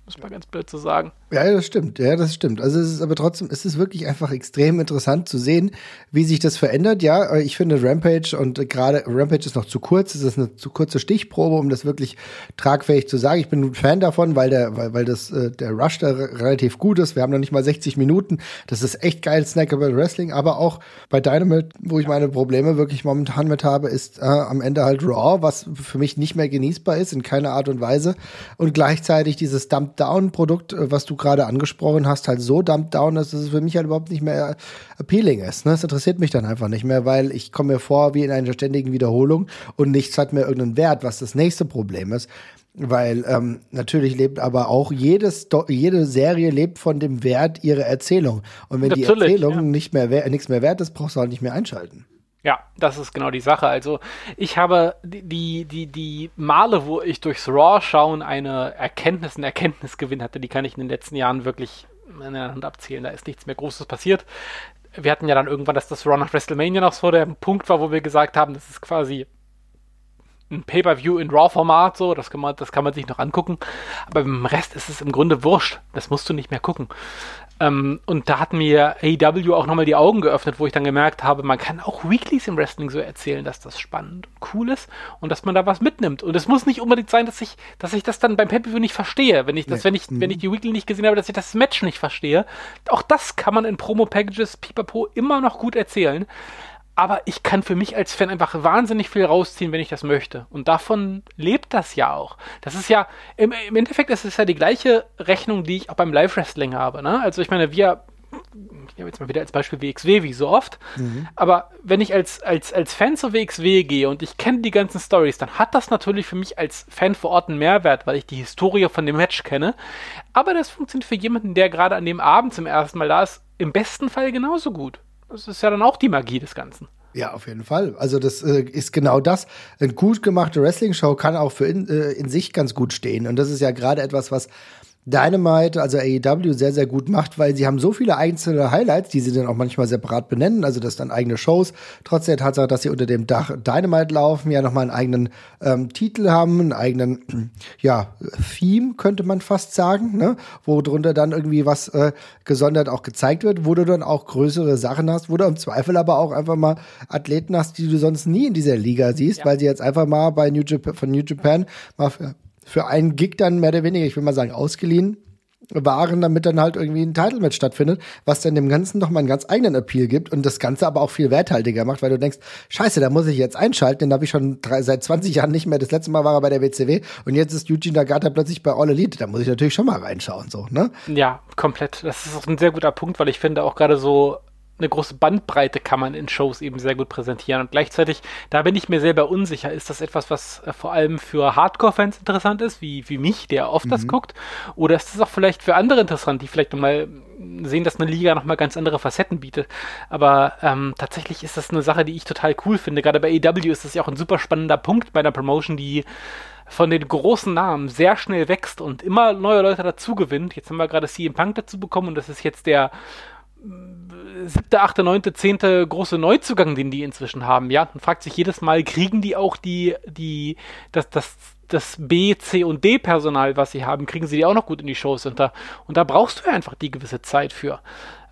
Muss man ganz blöd zu sagen. Ja, das stimmt. Ja, das stimmt. Also es ist aber trotzdem, es ist wirklich einfach extrem interessant zu sehen, wie sich das verändert. Ja, ich finde Rampage und gerade Rampage ist noch zu kurz. Es ist eine zu kurze Stichprobe, um das wirklich tragfähig zu sagen. Ich bin ein Fan davon, weil der, weil, weil das äh, der Rush da relativ gut ist. Wir haben noch nicht mal 60 Minuten. Das ist echt geil snackable Wrestling. Aber auch bei Dynamite, wo ich meine Probleme wirklich momentan mit habe, ist äh, am Ende halt Raw, was für mich nicht mehr genießbar ist in keiner Art und Weise. Und gleichzeitig dieses Dump-Down-Produkt, äh, was du gerade angesprochen hast, halt so dumped down ist, dass es für mich halt überhaupt nicht mehr appealing ist. Ne? Das interessiert mich dann einfach nicht mehr, weil ich komme mir vor wie in einer ständigen Wiederholung und nichts hat mehr irgendeinen Wert, was das nächste Problem ist. Weil ähm, natürlich lebt aber auch jedes, jede Serie lebt von dem Wert ihrer Erzählung. Und wenn Natürlich, die Erzählung ja. nicht mehr nichts mehr wert ist, brauchst du halt nicht mehr einschalten. Ja, das ist genau die Sache. Also ich habe die, die, die, Male, wo ich durchs Raw-Schauen eine Erkenntnis, einen Erkenntnisgewinn hatte, die kann ich in den letzten Jahren wirklich in der Hand abzählen. Da ist nichts mehr Großes passiert. Wir hatten ja dann irgendwann, dass das Raw nach WrestleMania noch so der Punkt war, wo wir gesagt haben, das ist quasi ein Pay-Per-View in RAW-Format, so, das kann, man, das kann man sich noch angucken. Aber im Rest ist es im Grunde wurscht. Das musst du nicht mehr gucken. Ähm, und da hat mir AEW auch nochmal die Augen geöffnet, wo ich dann gemerkt habe, man kann auch Weeklies im Wrestling so erzählen, dass das spannend und cool ist und dass man da was mitnimmt. Und es muss nicht unbedingt sein, dass ich, dass ich das dann beim Pay-Per-View nicht verstehe. Wenn ich das, Nee. wenn ich, wenn ich die Weekly nicht gesehen habe, dass ich das Match nicht verstehe. Auch das kann man in Promo-Packages, pipapo, immer noch gut erzählen. Aber ich kann für mich als Fan einfach wahnsinnig viel rausziehen, wenn ich das möchte. Und davon lebt das ja auch. Das ist ja, im, im Endeffekt ist es ja die gleiche Rechnung, die ich auch beim Live-Wrestling habe. Ne? Also ich meine, wir, ich nehme jetzt mal wieder als Beispiel WXW, wie so oft. Aber wenn ich als, als, als Fan zur WXW gehe und ich kenne die ganzen Stories, dann hat das natürlich für mich als Fan vor Ort einen Mehrwert, weil ich die Historie von dem Match kenne. Aber das funktioniert für jemanden, der gerade an dem Abend zum ersten Mal da ist, im besten Fall genauso gut. Das ist ja dann auch die Magie des Ganzen. Ja, auf jeden Fall. Also das äh, ist genau das. Eine gut gemachte Wrestling-Show kann auch für in, äh, in sich ganz gut stehen. Und das ist ja gerade etwas, was Dynamite, also AEW, sehr, sehr gut macht, weil sie haben so viele einzelne Highlights, die sie dann auch manchmal separat benennen, also das dann eigene Shows, trotz der Tatsache, dass sie unter dem Dach Dynamite laufen, ja nochmal einen eigenen ähm, Titel haben, einen eigenen, [clears throat] ja, Theme, könnte man fast sagen, ne? wo drunter dann irgendwie was äh, gesondert auch gezeigt wird, wo du dann auch größere Sachen hast, wo du im Zweifel aber auch einfach mal Athleten hast, die du sonst nie in dieser Liga siehst, Ja. weil sie jetzt einfach mal bei New Japan, von New Japan mal für für einen Gig dann mehr oder weniger, ich will mal sagen, ausgeliehen waren, damit dann halt irgendwie ein Title-Match stattfindet, was dann dem Ganzen noch mal einen ganz eigenen Appeal gibt und das Ganze aber auch viel werthaltiger macht, weil du denkst, scheiße, da muss ich jetzt einschalten, den habe ich schon drei, seit 20 Jahren nicht mehr. Das letzte Mal war er bei der WCW und jetzt ist Eugene Nagata plötzlich bei All Elite. Da muss ich natürlich schon mal reinschauen, so, ne? Ja, komplett. Das ist auch ein sehr guter Punkt, weil ich finde auch gerade so eine große Bandbreite kann man in Shows eben sehr gut präsentieren. Und gleichzeitig, da bin ich mir selber unsicher, ist das etwas, was äh, vor allem für Hardcore-Fans interessant ist, wie, wie mich, der oft das guckt? Oder ist das auch vielleicht für andere interessant, die vielleicht nochmal sehen, dass eine Liga nochmal ganz andere Facetten bietet? Aber ähm, tatsächlich ist das eine Sache, die ich total cool finde. Gerade bei AEW ist das ja auch ein super spannender Punkt bei einer Promotion, die von den großen Namen sehr schnell wächst und immer neue Leute dazu gewinnt. Jetzt haben wir gerade CM Punk dazu bekommen und das ist jetzt der siebte, achte, neunte, zehnte große Neuzugang, den die inzwischen haben. Ja, man fragt sich jedes Mal, kriegen die auch die, die, das, das, das B, C und D Personal, was sie haben, kriegen sie die auch noch gut in die Shows unter. Und da brauchst du ja einfach die gewisse Zeit für.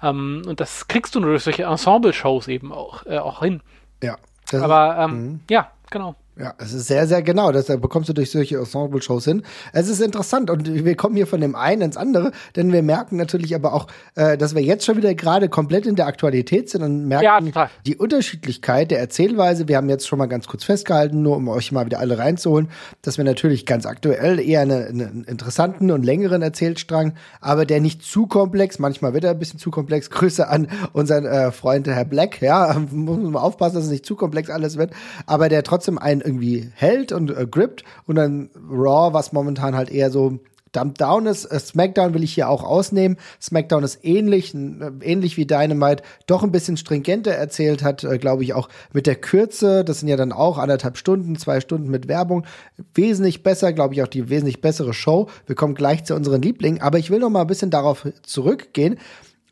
Ähm, und das kriegst du nur durch solche Ensemble-Shows eben auch, äh, auch hin. Ja. Aber ähm, ja, genau. Ja, es ist sehr, sehr genau. Das bekommst du durch solche Ensemble-Shows hin. Es ist interessant und wir kommen hier von dem einen ins andere, denn wir merken natürlich aber auch, äh, dass wir jetzt schon wieder gerade komplett in der Aktualität sind und merken ja, die Unterschiedlichkeit der Erzählweise. Wir haben jetzt schon mal ganz kurz festgehalten, nur um euch mal wieder alle reinzuholen, dass wir natürlich ganz aktuell eher einen, einen interessanten und längeren Erzählstrang, aber der nicht zu komplex, manchmal wird er ein bisschen zu komplex. [laughs] Grüße an unseren äh, Freund Herr Black, ja, [laughs] muss man aufpassen, dass es nicht zu komplex alles wird, aber der trotzdem ein irgendwie hält und äh, grippt und dann Raw, was momentan halt eher so Dumped Down ist. Äh, SmackDown will ich hier auch ausnehmen. SmackDown ist ähnlich, äh, ähnlich wie Dynamite, doch ein bisschen stringenter erzählt hat, äh, glaube ich, auch mit der Kürze. Das sind ja dann auch anderthalb Stunden, zwei Stunden mit Werbung. Wesentlich besser, glaube ich, auch die wesentlich bessere Show. Wir kommen gleich zu unseren Lieblingen, aber ich will noch mal ein bisschen darauf zurückgehen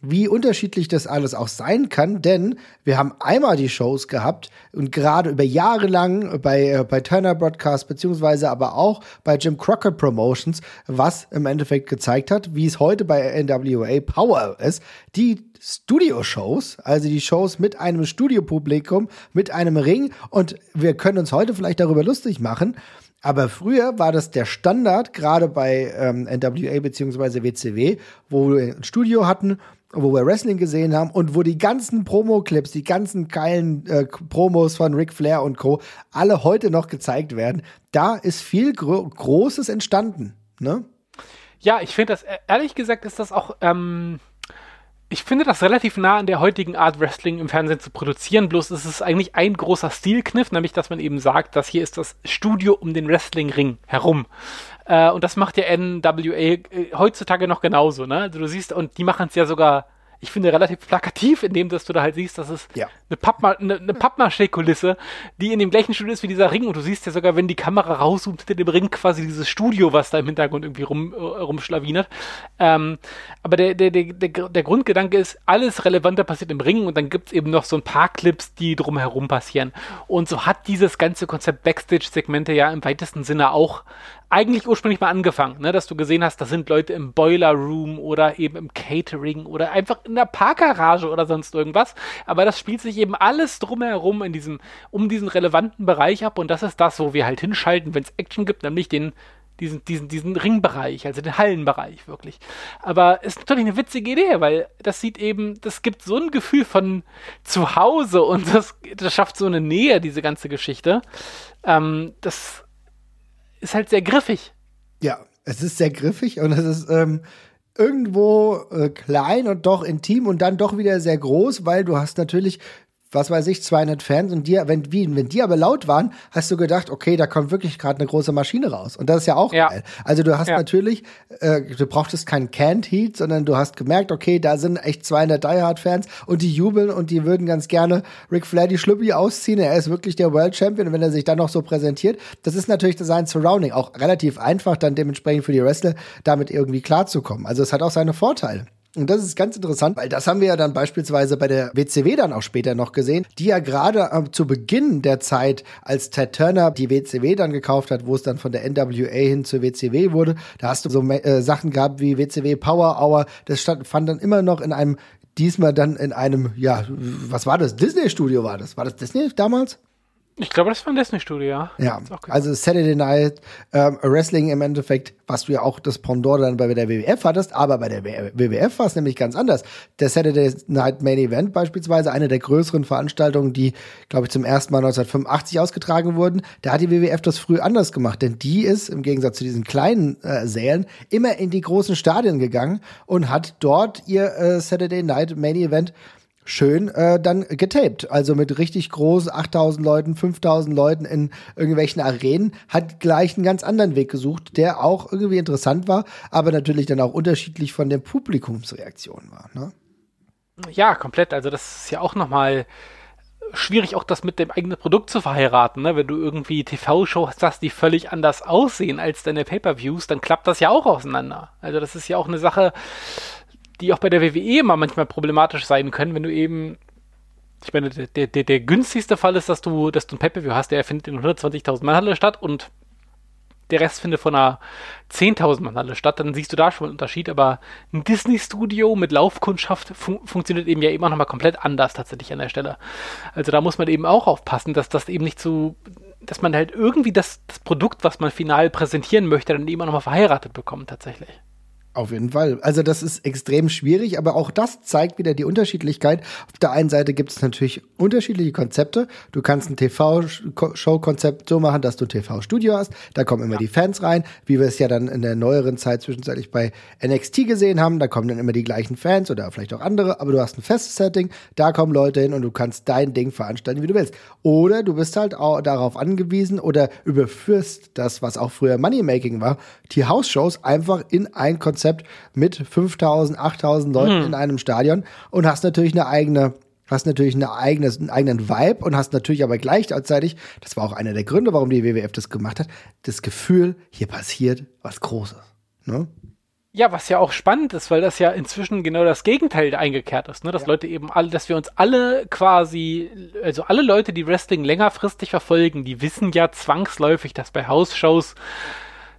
wie unterschiedlich das alles auch sein kann, denn wir haben einmal die Shows gehabt und gerade über Jahre lang bei, äh, bei Turner Broadcast beziehungsweise aber auch bei Jim Crockett Promotions, was im Endeffekt gezeigt hat, wie es heute bei NWA Power ist, die Studio-Shows, also die Shows mit einem Studiopublikum, mit einem Ring und wir können uns heute vielleicht darüber lustig machen, aber früher war das der Standard, gerade bei ähm, NWA beziehungsweise WCW, wo wir ein Studio hatten wo wir Wrestling gesehen haben und wo die ganzen Promo-Clips, die ganzen geilen äh, Promos von Ric Flair und Co. alle heute noch gezeigt werden, da ist viel Gro Großes entstanden, ne? Ja, ich finde das, e-, ehrlich gesagt, ist das auch, ähm, ich finde das relativ nah an der heutigen Art, Wrestling im Fernsehen zu produzieren. Bloß ist es eigentlich ein großer Stilkniff, nämlich, dass man eben sagt, dass hier ist das Studio um den Wrestlingring herum. Äh, und das macht ja NWA äh, heutzutage noch genauso, ne? Also du siehst, und die machen es ja sogar ich finde, relativ plakativ, indem dass du da halt siehst, dass es ja. eine, Pappma eine, eine Pappmaché-Kulisse, die in dem gleichen Studio ist wie dieser Ring. Und du siehst ja sogar, wenn die Kamera rauszoomt, hinter dem Ring quasi dieses Studio, was da im Hintergrund irgendwie rum, äh, rumschlawinert. Ähm, aber der, der, der, der, der Grundgedanke ist, alles Relevante passiert im Ring und dann gibt's eben noch so ein paar Clips, die drumherum passieren. Und so hat dieses ganze Konzept Backstage-Segmente ja im weitesten Sinne auch eigentlich ursprünglich mal angefangen, ne, dass du gesehen hast, da sind Leute im Boiler Room oder eben im Catering oder einfach in der Parkgarage oder sonst irgendwas. Aber das spielt sich eben alles drumherum in diesem, um diesen relevanten Bereich ab und das ist das, wo wir halt hinschalten, wenn es Action gibt, nämlich den diesen, diesen, diesen Ringbereich, also den Hallenbereich wirklich. Aber ist natürlich eine witzige Idee, weil das sieht eben, das gibt so ein Gefühl von Zuhause und das, das schafft so eine Nähe, diese ganze Geschichte. Ähm, das ist halt sehr griffig. Ja, es ist sehr griffig und es ist ähm, irgendwo äh, klein und doch intim und dann doch wieder sehr groß, weil du hast natürlich was weiß ich, 200 Fans und die, wenn, wie, wenn die aber laut waren, hast du gedacht, okay, da kommt wirklich gerade eine große Maschine raus. Und das ist ja auch ja. geil. Also du hast ja. natürlich, äh, du brauchtest keinen Canned Heat, sondern du hast gemerkt, okay, da sind echt 200 Die Hard Fans und die jubeln und die würden ganz gerne Ric Flair die Schlüppi ausziehen. Er ist wirklich der World Champion und wenn er sich dann noch so präsentiert, das ist natürlich sein Surrounding auch relativ einfach, dann dementsprechend für die Wrestler damit irgendwie klarzukommen. Also es hat auch seine Vorteile. Und das ist ganz interessant, weil das haben wir ja dann beispielsweise bei der WCW dann auch später noch gesehen, die ja gerade äh, zu Beginn der Zeit, als Ted Turner die WCW dann gekauft hat, wo es dann von der NWA hin zur WCW wurde, da hast du so äh, Sachen gehabt wie WCW Power Hour, das stand, fand dann immer noch in einem diesmal dann in einem, ja, was war das? Disney-Studio war das. War das Disney damals? Ich glaube, das war ein Disney-Studio, ja. Ja, also Saturday Night ähm, Wrestling im Endeffekt, was du ja auch das Pendant dann bei der WWF hattest, aber bei der WWF war es nämlich ganz anders. Der Saturday Night Main Event beispielsweise, eine der größeren Veranstaltungen, die, glaube ich, zum ersten Mal 1985 ausgetragen wurden, da hat die WWF das früh anders gemacht, denn die ist im Gegensatz zu diesen kleinen äh, Sälen immer in die großen Stadien gegangen und hat dort ihr äh, Saturday Night Main Event schön äh, dann getaped. Also mit richtig groß 8000 Leuten, 5000 Leuten in irgendwelchen Arenen, hat gleich einen ganz anderen Weg gesucht, der auch irgendwie interessant war, aber natürlich dann auch unterschiedlich von der Publikumsreaktion war. Ne? Ja, komplett. Also das ist ja auch nochmal schwierig, auch das mit dem eigenen Produkt zu verheiraten. Ne? Wenn du irgendwie TV-Shows hast, die völlig anders aussehen als deine Pay-per-Views, dann klappt das ja auch auseinander. Also das ist ja auch eine Sache, die auch bei der WWE immer manchmal problematisch sein können, wenn du eben ich meine, der, der, der günstigste Fall ist, dass du, dass du ein Pay-Per-View hast, der findet in 120.000 Mann Halle statt und der Rest findet von einer 10.000 Mann Halle statt, dann siehst du da schon einen Unterschied, aber ein Disney-Studio mit Laufkundschaft fun funktioniert eben ja immer nochmal komplett anders tatsächlich an der Stelle. Also da muss man eben auch aufpassen, dass das eben nicht zu dass man halt irgendwie das, das Produkt, was man final präsentieren möchte, dann immer nochmal verheiratet bekommt tatsächlich. Auf jeden Fall. Also das ist extrem schwierig, aber auch das zeigt wieder die Unterschiedlichkeit. Auf der einen Seite gibt es natürlich unterschiedliche Konzepte. Du kannst ein TV-Show-Konzept so machen, dass du ein TV-Studio hast. Da kommen immer ja. die Fans rein, wie wir es ja dann in der neueren Zeit zwischenzeitlich bei NXT gesehen haben. Da kommen dann immer die gleichen Fans oder vielleicht auch andere, aber du hast ein festes Setting. Da kommen Leute hin und du kannst dein Ding veranstalten, wie du willst. Oder du bist halt auch darauf angewiesen oder überführst das, was auch früher Moneymaking war, die House-Shows einfach in ein Konzept Konzept mit 5000, 8000 Leuten mhm. in einem Stadion und hast natürlich eine eigene hast natürlich eine eigene, einen eigenen Vibe und hast natürlich aber gleichzeitig, das war auch einer der Gründe, warum die WWF das gemacht hat, das Gefühl, hier passiert was Großes. Ne? Ja, was ja auch spannend ist, weil das ja inzwischen genau das Gegenteil eingekehrt ist, ne? Dass ja. Leute eben alle, dass wir uns alle quasi, also alle Leute, die Wrestling längerfristig verfolgen, die wissen ja zwangsläufig, dass bei House-Shows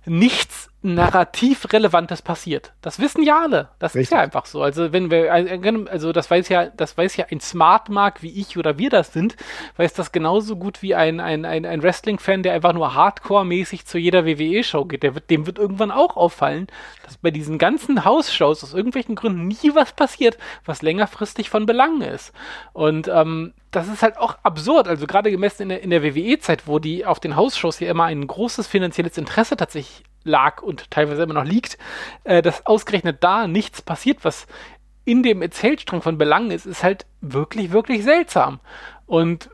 nichts narrativ Relevantes passiert. Das wissen ja alle. Das Richtig. ist ja einfach so. Also wenn wir, also das weiß ja, das weiß ja ein Smart Mark wie ich oder wir das sind, weiß das genauso gut wie ein, ein, ein, ein Wrestling-Fan, der einfach nur Hardcore-mäßig zu jeder WWE-Show geht. Der wird, dem wird irgendwann auch auffallen, dass bei diesen ganzen House-Shows aus irgendwelchen Gründen nie was passiert, was längerfristig von Belang ist. Und ähm, das ist halt auch absurd. Also gerade gemessen in der, in der WWE-Zeit, wo die auf den House-Shows ja immer ein großes finanzielles Interesse tatsächlich lag und teilweise immer noch liegt, äh, dass ausgerechnet da nichts passiert, was in dem Erzählstrang von Belang ist, ist halt wirklich, wirklich seltsam. Und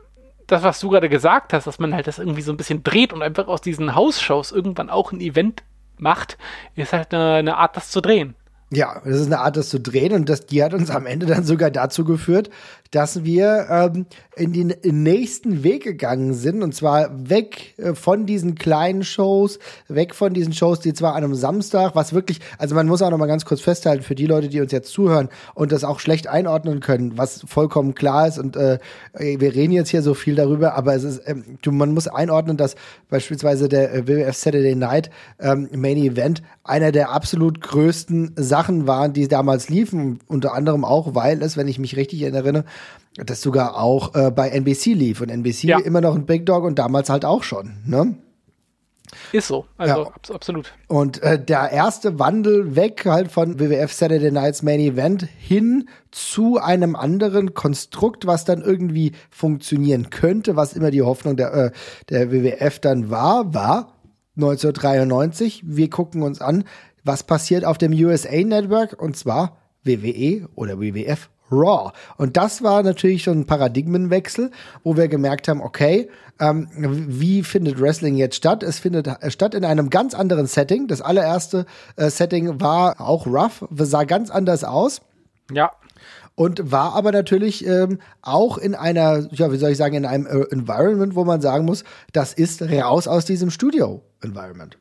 das, was du gerade gesagt hast, dass man halt das irgendwie so ein bisschen dreht und einfach aus diesen Hausshows irgendwann auch ein Event macht, ist halt eine, eine Art, das zu drehen. Ja, das ist eine Art, das zu drehen und das, die hat uns am Ende dann sogar dazu geführt, dass wir ähm, in den nächsten Weg gegangen sind und zwar weg äh, von diesen kleinen Shows, weg von diesen Shows, die zwar an einem Samstag, was wirklich, also man muss auch noch mal ganz kurz festhalten für die Leute, die uns jetzt zuhören und das auch schlecht einordnen können, was vollkommen klar ist und äh, wir reden jetzt hier so viel darüber, aber es ist, ähm, du, man muss einordnen, dass beispielsweise der äh, WWF Saturday Night ähm, Main Event einer der absolut größten Sachen waren, die damals liefen, unter anderem auch, weil es, wenn ich mich richtig erinnere, das sogar auch äh, bei NBC lief und NBC ja. immer noch ein Big Dog und damals halt auch schon, ne? Ist so, also ja. abs absolut. Und äh, der erste Wandel weg halt von WWF Saturday Nights Main Event hin zu einem anderen Konstrukt, was dann irgendwie funktionieren könnte, was immer die Hoffnung der, äh, der WWF dann war, war 1993. Wir gucken uns an, was passiert auf dem USA Network und zwar WWE oder WWF Raw. Und das war natürlich schon ein Paradigmenwechsel, wo wir gemerkt haben, okay, ähm, wie findet Wrestling jetzt statt? Es findet statt in einem ganz anderen Setting. Das allererste äh, Setting war auch rough, sah ganz anders aus. Ja. Und war aber natürlich ähm, auch in einer, ja, wie soll ich sagen, in einem äh, Environment, wo man sagen muss, das ist raus aus diesem Studio-Environment.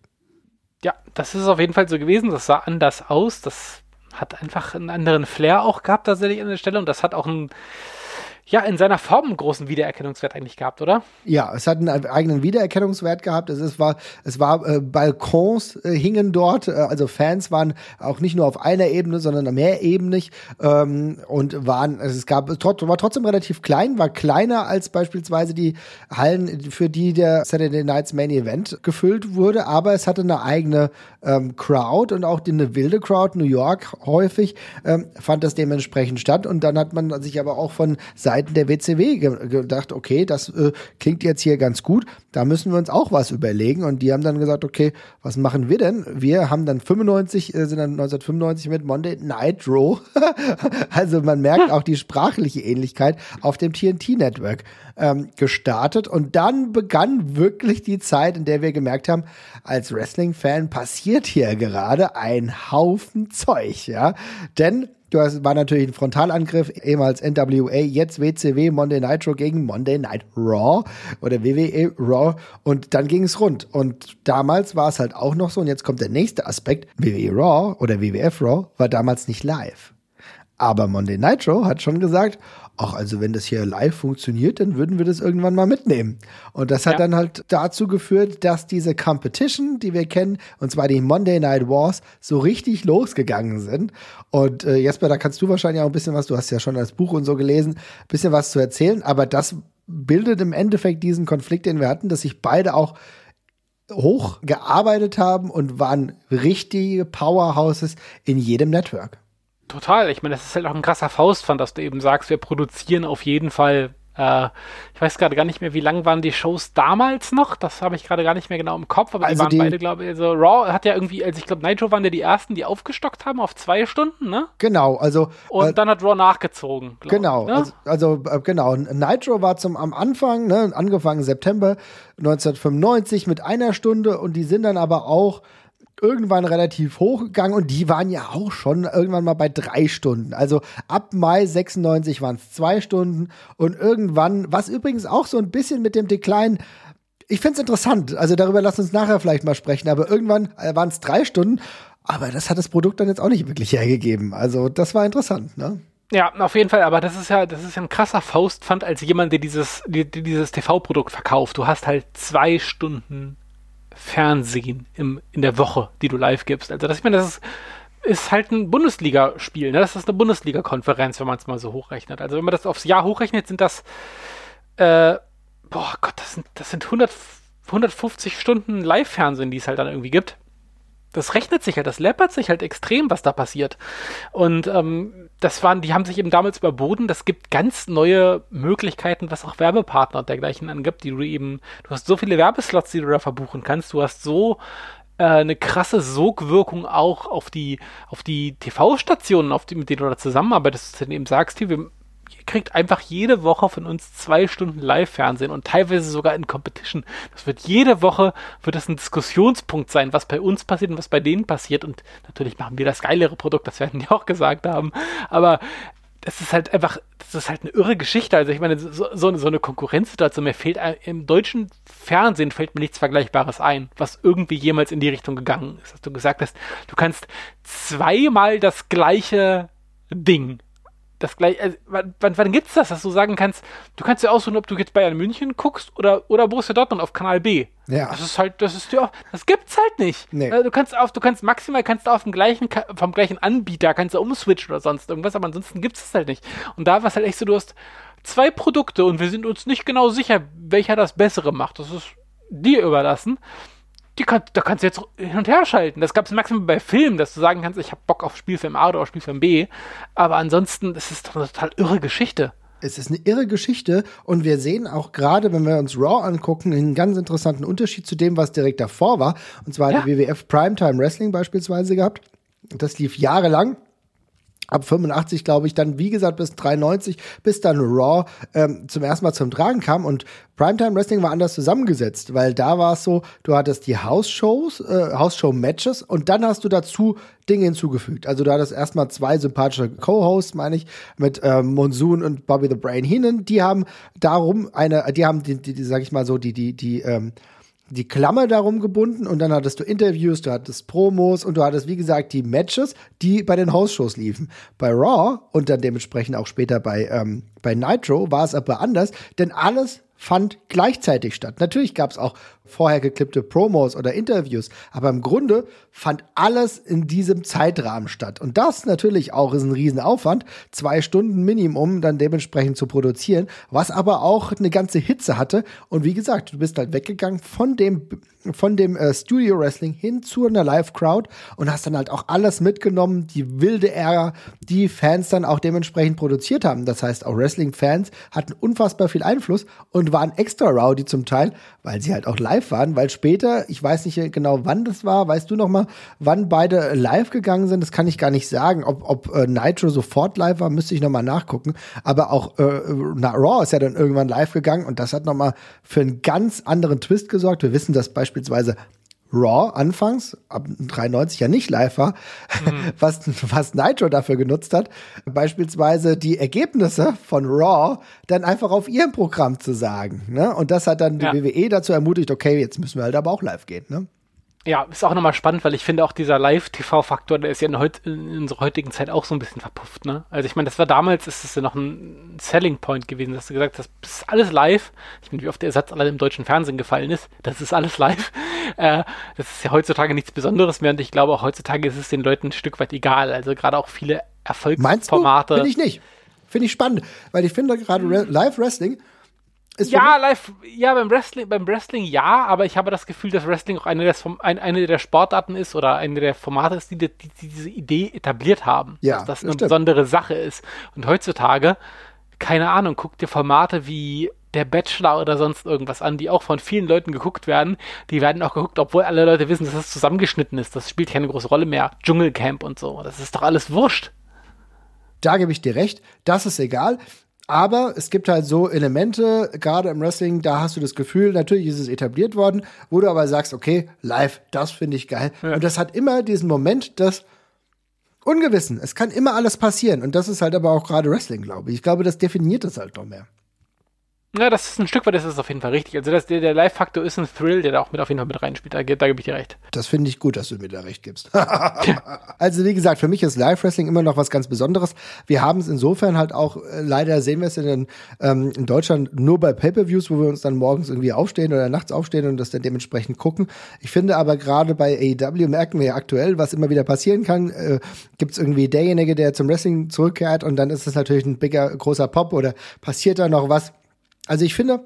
Ja, das ist auf jeden Fall so gewesen. Das sah anders aus. Das hat einfach einen anderen Flair auch gehabt tatsächlich an der Stelle und das hat auch ein ja, in seiner Form einen großen Wiedererkennungswert eigentlich gehabt, oder? Ja, es hat einen eigenen Wiedererkennungswert gehabt. Es, ist, war, es war äh, Balkons äh, hingen dort, äh, also Fans waren auch nicht nur auf einer Ebene, sondern mehrebenig. Ähm, und waren, also es gab, war trotzdem relativ klein, war kleiner als beispielsweise die Hallen, für die der Saturday Night's Main Event gefüllt wurde, aber es hatte eine eigene ähm, Crowd und auch die, eine wilde Crowd, New York häufig, ähm, fand das dementsprechend statt. Und dann hat man sich aber auch von Seiten Seiten der WCW gedacht, okay, das äh, klingt jetzt hier ganz gut, da müssen wir uns auch was überlegen. Und die haben dann gesagt, okay, was machen wir denn? Wir haben dann 95, äh, sind dann 1995 mit Monday Night Raw. [laughs] also man merkt auch die sprachliche Ähnlichkeit auf dem TNT Network ähm, gestartet. Und dann begann wirklich die Zeit, in der wir gemerkt haben, als Wrestling-Fan passiert hier gerade ein Haufen Zeug, ja. Denn Du hast, war natürlich ein Frontalangriff, ehemals NWA, jetzt WCW Monday Nitro gegen Monday Night Raw oder WWE Raw und dann ging es rund. Und damals war es halt auch noch so, und jetzt kommt der nächste Aspekt, WWE Raw oder WWF Raw war damals nicht live. Aber Monday Nitro hat schon gesagt, ach, also wenn das hier live funktioniert, dann würden wir das irgendwann mal mitnehmen. Und das hat ja. dann halt dazu geführt, dass diese Competition, die wir kennen, und zwar die Monday Night Wars, so richtig losgegangen sind. Und äh, Jesper, da kannst du wahrscheinlich auch ein bisschen was, du hast ja schon das Buch und so gelesen, ein bisschen was zu erzählen, aber das bildet im Endeffekt diesen Konflikt, den wir hatten, dass sich beide auch hochgearbeitet haben und waren richtige Powerhouses in jedem Network. Total. Ich meine, das ist halt auch ein krasser Faustpfand, dass du eben sagst, wir produzieren auf jeden Fall äh, ich weiß gerade gar nicht mehr, wie lang waren die Shows damals noch. Das habe ich gerade gar nicht mehr genau im Kopf, aber also die waren die, beide, glaube ich, also Raw hat ja irgendwie, also ich glaube, Nitro waren ja die ersten, die aufgestockt haben auf zwei Stunden, ne? Genau, also. Und äh, dann hat Raw nachgezogen. Genau, ich, ne? also, also äh, genau. Nitro war zum am Anfang, ne, angefangen September 1995 mit einer Stunde und die sind dann aber auch irgendwann relativ hochgegangen und die waren ja auch schon irgendwann mal bei drei Stunden. Also ab Mai 96 waren es zwei Stunden und irgendwann, was übrigens auch so ein bisschen mit dem Dekline ich finde es interessant, also darüber lass uns nachher vielleicht mal sprechen, aber irgendwann äh, waren es drei Stunden, aber das hat das Produkt dann jetzt auch nicht wirklich hergegeben. Also das war interessant, ne? Ja, auf jeden Fall, aber das ist ja, das ist ja ein krasser Faustpfand als jemand, der dieses, die, dieses TV-Produkt verkauft. Du hast halt zwei Stunden Fernsehen im, in der Woche, die du live gibst. Also das, ich meine, das ist, ist halt ein Bundesligaspiel. Ne? Das ist eine Bundesliga-Konferenz, wenn man es mal so hochrechnet. Also wenn man das aufs Jahr hochrechnet, sind das, äh, boah Gott, das sind, das sind 100, 150 Stunden Live-Fernsehen, die es halt dann irgendwie gibt das rechnet sich halt, das läppert sich halt extrem, was da passiert. Und ähm, das waren, die haben sich eben damals überboten. Das gibt ganz neue Möglichkeiten, was auch Werbepartner und dergleichen angibt, die du eben, du hast so viele Werbeslots, die du da verbuchen kannst. Du hast so äh, eine krasse Sogwirkung auch auf die, auf die TV-Stationen, auf die, mit denen du da zusammenarbeitest, dass du eben sagst, hier, wir kriegt einfach jede Woche von uns zwei Stunden Live-Fernsehen und teilweise sogar in Competition. Das wird jede Woche, wird das ein Diskussionspunkt sein, was bei uns passiert und was bei denen passiert. Und natürlich machen wir das geilere Produkt, das werden die auch gesagt haben. Aber das ist halt einfach, das ist halt eine irre Geschichte. Also ich meine, so, so, so eine Konkurrenzsituation, mir fehlt im deutschen Fernsehen fällt mir nichts Vergleichbares ein, was irgendwie jemals in die Richtung gegangen ist. Dass du gesagt hast, du kannst zweimal das gleiche Ding das gleiche, also, wann, wann, wann gibt's das, dass du sagen kannst, du kannst ja aussuchen, ob du jetzt Bayern München guckst oder, oder Borussia Dortmund auf Kanal B. Ja. Das ist halt, das ist ja, das gibt's halt nicht. Nee. Also, du kannst auf, du kannst maximal, kannst du auf dem gleichen, vom gleichen Anbieter, kannst du umswitchen oder sonst irgendwas, aber ansonsten gibt's es halt nicht. Und da war es halt echt so, du hast zwei Produkte und wir sind uns nicht genau sicher, welcher das Bessere macht. Das ist dir überlassen die kann, da kannst du jetzt hin und her schalten. Das gab es maximal bei Filmen, dass du sagen kannst, ich habe Bock auf Spielfilm A oder auf Spielfilm B. Aber ansonsten, das ist doch eine total irre Geschichte. Es ist eine irre Geschichte und wir sehen auch gerade, wenn wir uns Raw angucken, einen ganz interessanten Unterschied zu dem, was direkt davor war. Und zwar ja. hat die WWF Primetime Wrestling beispielsweise gehabt. Das lief jahrelang ab 85, glaube ich, dann wie gesagt bis 93, bis dann Raw ähm, zum ersten Mal zum Tragen kam und Primetime Wrestling war anders zusammengesetzt, weil da war es so, du hattest die House-Shows, äh, House-Show-Matches und dann hast du dazu Dinge hinzugefügt. Also du hattest erstmal zwei sympathische Co-Hosts, meine ich, mit ähm, Monsoon und Bobby the Brain Heenan, die haben darum eine, die haben die, die, die sag ich mal so, die, die, die, ähm, die Klammer darum gebunden und dann hattest du Interviews, du hattest Promos und du hattest, wie gesagt, die Matches, die bei den House-Shows liefen. Bei Raw und dann dementsprechend auch später bei, ähm, bei Nitro war es aber anders, denn alles fand gleichzeitig statt. Natürlich gab es auch vorher geklippte Promos oder Interviews, aber im Grunde fand alles in diesem Zeitrahmen statt. Und das natürlich auch ist ein Riesenaufwand, zwei Stunden Minimum dann dementsprechend zu produzieren, was aber auch eine ganze Hitze hatte. Und wie gesagt, du bist halt weggegangen von dem von dem äh, Studio Wrestling hin zu einer Live Crowd und hast dann halt auch alles mitgenommen, die wilde Ära, die Fans dann auch dementsprechend produziert haben. Das heißt, auch Wrestling-Fans hatten unfassbar viel Einfluss und waren extra rowdy zum Teil, weil sie halt auch live waren, weil später, ich weiß nicht genau, wann das war, weißt du noch mal, wann beide live gegangen sind, das kann ich gar nicht sagen, ob, ob äh, Nitro sofort live war, müsste ich noch mal nachgucken, aber auch äh, na, Raw ist ja dann irgendwann live gegangen und das hat noch mal für einen ganz anderen Twist gesorgt. Wir wissen, dass beispielsweise Raw anfangs, ab 93 ja nicht live war, mhm. [laughs] was, was Nitro dafür genutzt hat, beispielsweise die Ergebnisse von Raw dann einfach auf ihrem Programm zu sagen. Ne? Und das hat dann die ja. WWE dazu ermutigt, okay, jetzt müssen wir halt aber auch live gehen. Ne? Ja, ist auch nochmal spannend, weil ich finde auch dieser Live-TV-Faktor, der ist ja in, heut, in, unserer heutigen Zeit auch so ein bisschen verpufft, ne? Also ich meine, das war damals, ist das ja noch ein Selling Point gewesen, dass du gesagt hast, das ist alles live. Ich meine, wie oft der Ersatz allein im deutschen Fernsehen gefallen ist, das ist alles live. [laughs] Äh, das ist ja heutzutage nichts Besonderes mehr und ich glaube auch heutzutage ist es den Leuten ein Stück weit egal. Also gerade auch viele Erfolgsformate. Finde ich nicht. Finde ich spannend, weil ich finde gerade Live-Wrestling Ist ja, live, ja, beim Wrestling, beim Wrestling ja, aber ich habe das Gefühl, dass Wrestling auch eine der, ein, eine der Sportarten ist oder eine der Formate ist, die, die, die diese Idee etabliert haben. Ja, dass das eine stimmt. besondere Sache ist. Und heutzutage, keine Ahnung, guck dir Formate wie der Bachelor oder sonst irgendwas an, die auch von vielen Leuten geguckt werden. Die werden auch geguckt, obwohl alle Leute wissen, dass das zusammengeschnitten ist. Das spielt keine große Rolle mehr. Dschungelcamp und so. Das ist doch alles wurscht. Da gebe ich dir recht. Das ist egal. Aber es gibt halt so Elemente, gerade im Wrestling, da hast du das Gefühl, natürlich ist es etabliert worden, wo du aber sagst, okay, live, das finde ich geil. Ja. Und das hat immer diesen Moment des Ungewissen. Es kann immer alles passieren. Und das ist halt aber auch gerade Wrestling, glaube ich. Ich glaube, das definiert es halt noch mehr. Ja, das ist ein Stück weit, das ist auf jeden Fall richtig. Also das, der, der Live-Faktor ist ein Thrill, der da auch mit auf jeden Fall mit reinspielt. Da, da gebe ich dir recht. Das finde ich gut, dass du mir da recht gibst. [laughs] also wie gesagt, für mich ist Live-Wrestling immer noch was ganz Besonderes. Wir haben es insofern halt auch, äh, leider sehen wir es in, ähm, in Deutschland nur bei Pay-Per-Views, wo wir uns dann morgens irgendwie aufstehen oder nachts aufstehen und das dann dementsprechend gucken. Ich finde aber gerade bei AEW merken wir ja aktuell, was immer wieder passieren kann. Äh, Gibt es irgendwie derjenige, der zum Wrestling zurückkehrt und dann ist es natürlich ein bigger, großer Pop oder passiert da noch was also ich finde,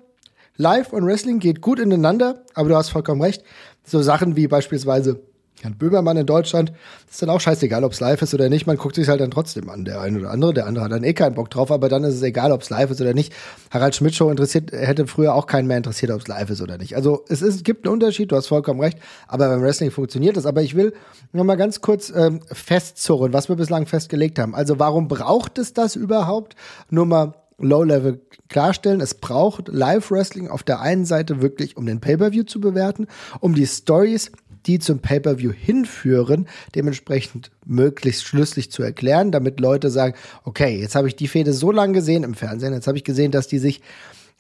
Live und Wrestling geht gut ineinander, aber du hast vollkommen recht. So Sachen wie beispielsweise Jan Böhmermann in Deutschland, ist dann auch scheißegal, ob es live ist oder nicht. Man guckt sich halt dann trotzdem an, der eine oder andere. Der andere hat dann eh keinen Bock drauf, aber dann ist es egal, ob es live ist oder nicht. Harald Schmidt Show interessiert, hätte früher auch keinen mehr interessiert, ob es live ist oder nicht. Also es ist, gibt einen Unterschied, du hast vollkommen recht, aber beim Wrestling funktioniert das. Aber ich will noch mal ganz kurz ähm, festzurren, was wir bislang festgelegt haben. Also warum braucht es das überhaupt? Nur mal Low-Level klarstellen. Es braucht Live-Wrestling auf der einen Seite wirklich, um den Pay-Per-View zu bewerten, um die Stories, die zum Pay-Per-View hinführen, dementsprechend möglichst schlüssig zu erklären, damit Leute sagen, okay, jetzt habe ich die Fehde so lange gesehen im Fernsehen, jetzt habe ich gesehen, dass die sich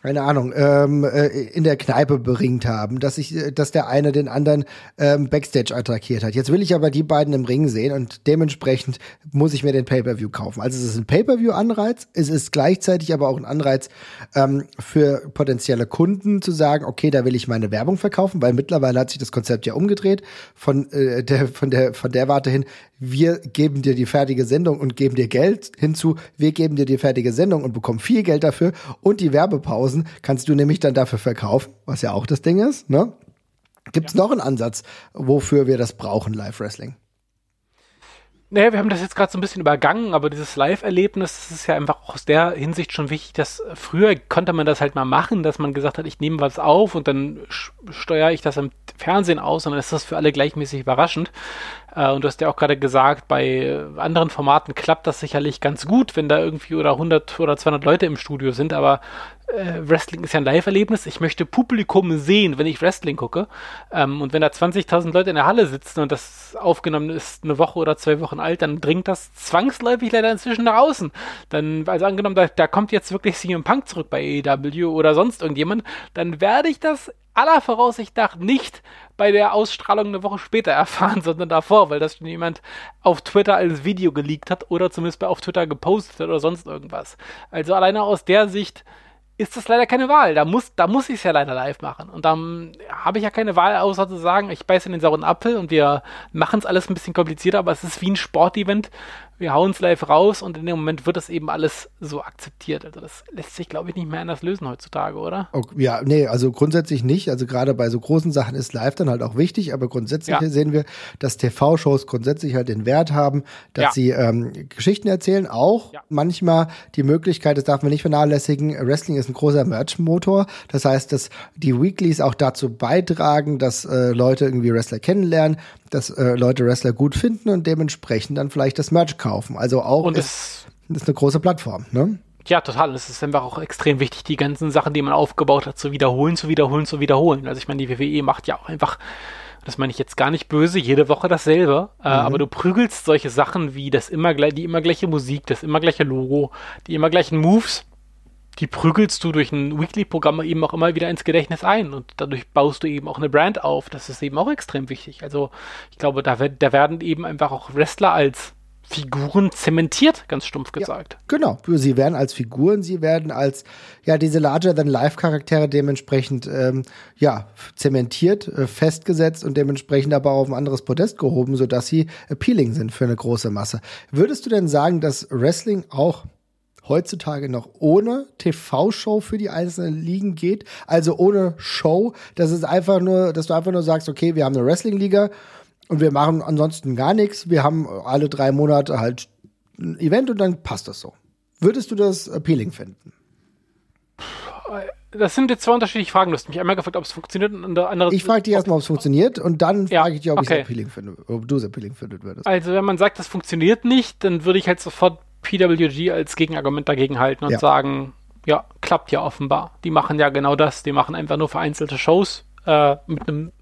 keine Ahnung, ähm, äh, in der Kneipe beringt haben, dass ich, äh, dass der eine den anderen ähm, Backstage attackiert hat. Jetzt will ich aber die beiden im Ring sehen und dementsprechend muss ich mir den Pay-per-View kaufen. Also es ist ein Pay-per-View-Anreiz, es ist gleichzeitig aber auch ein Anreiz ähm, für potenzielle Kunden zu sagen, okay, da will ich meine Werbung verkaufen, weil mittlerweile hat sich das Konzept ja umgedreht von äh, der von der von der Warte hin, wir geben dir die fertige Sendung und geben dir Geld hinzu, wir geben dir die fertige Sendung und bekommen viel Geld dafür und die Werbepausen kannst du nämlich dann dafür verkaufen, was ja auch das Ding ist, ne? Gibt es ja. noch einen Ansatz, wofür wir das brauchen, Live-Wrestling? Naja, wir haben das jetzt gerade so ein bisschen übergangen, aber dieses Live-Erlebnis, das ist ja einfach aus der Hinsicht schon wichtig, dass früher konnte man das halt mal machen, dass man gesagt hat, ich nehme was auf und dann steuere ich das im Fernsehen aus und dann ist das für alle gleichmäßig überraschend. Äh, und du hast ja auch gerade gesagt, bei anderen Formaten klappt das sicherlich ganz gut, wenn da irgendwie oder 100 oder 200 Leute im Studio sind, aber äh, Wrestling ist ja ein Live-Erlebnis. Ich möchte Publikum sehen, wenn ich Wrestling gucke. Ähm, und wenn da 20.000 Leute in der Halle sitzen und das aufgenommen ist eine Woche oder zwei Wochen alt, dann dringt das zwangsläufig leider inzwischen nach außen. Dann, also angenommen, da, da kommt jetzt wirklich CM Punk zurück bei AEW oder sonst irgendjemand, dann werde ich das aller Voraussicht nach nicht bei der Ausstrahlung eine Woche später [laughs] erfahren, sondern davor, weil das schon jemand auf Twitter als Video geleakt hat oder zumindest auf Twitter gepostet hat oder sonst irgendwas. Also alleine aus der Sicht ist das leider keine Wahl. Da muss, da muss ich es ja leider live machen. Und dann habe ich ja keine Wahl, außer zu sagen, ich beiße in den sauren Apfel und wir machen es alles ein bisschen komplizierter, aber es ist wie ein Sportevent wir hauen es live raus und in dem Moment wird das eben alles so akzeptiert. Also das lässt sich, glaube ich, nicht mehr anders lösen heutzutage, oder? Okay, ja, nee, also grundsätzlich nicht. Also gerade bei so großen Sachen ist live dann halt auch wichtig, aber grundsätzlich ja. sehen wir, dass TV-Shows grundsätzlich halt den Wert haben, dass ja. sie ähm, Geschichten erzählen, auch ja. manchmal die Möglichkeit, das darf man nicht vernachlässigen, Wrestling ist ein großer Merch-Motor. Das heißt, dass die Weeklies auch dazu beitragen, dass äh, Leute irgendwie Wrestler kennenlernen, dass äh, Leute Wrestler gut finden und dementsprechend dann vielleicht das Merch kaufen. Also auch und ist, ist eine große Plattform, ne? Ja, total. Es ist einfach auch extrem wichtig, die ganzen Sachen, die man aufgebaut hat, zu wiederholen, zu wiederholen, zu wiederholen. Also ich meine, die WWE macht ja auch einfach, das meine ich jetzt gar nicht böse, jede Woche dasselbe. Äh, mhm. Äh, aber du prügelst solche Sachen wie das immer die immer gleiche Musik, das immer gleiche Logo, die immer gleichen Moves die prügelst du durch ein Weekly-Programm eben auch immer wieder ins Gedächtnis ein und dadurch baust du eben auch eine Brand auf. Das ist eben auch extrem wichtig. Also ich glaube, da, da werden eben einfach auch Wrestler als Figuren zementiert, ganz stumpf gesagt. Ja, genau, sie werden als Figuren, sie werden als ja diese larger-than-life-Charaktere dementsprechend ähm, ja zementiert, äh, festgesetzt und dementsprechend aber auf ein anderes Podest gehoben, sodass sie appealing sind für eine große Masse. Würdest du denn sagen, dass Wrestling auch heutzutage noch ohne TV-Show für die einzelnen Ligen geht. Also ohne Show. Das ist einfach nur, dass du einfach nur sagst, okay, wir haben eine Wrestling-Liga und wir machen ansonsten gar nichts. Wir haben alle drei Monate halt ein Event und dann passt das so. Würdest du das appealing finden? Das sind jetzt zwei unterschiedliche Fragen. Du hast mich einmal gefragt, ob es funktioniert und der andere. Ich frage dich erstmal, ob es funktioniert und dann Ja, frage ich dich, ob okay. ich es appealing finde, ob du es appealing findet würdest. Also, wenn man sagt, das funktioniert nicht, dann würde ich halt sofort PWG als Gegenargument dagegen halten und Ja. sagen, ja, klappt ja offenbar. Die machen ja genau das. Die machen einfach nur vereinzelte Shows äh, mit einem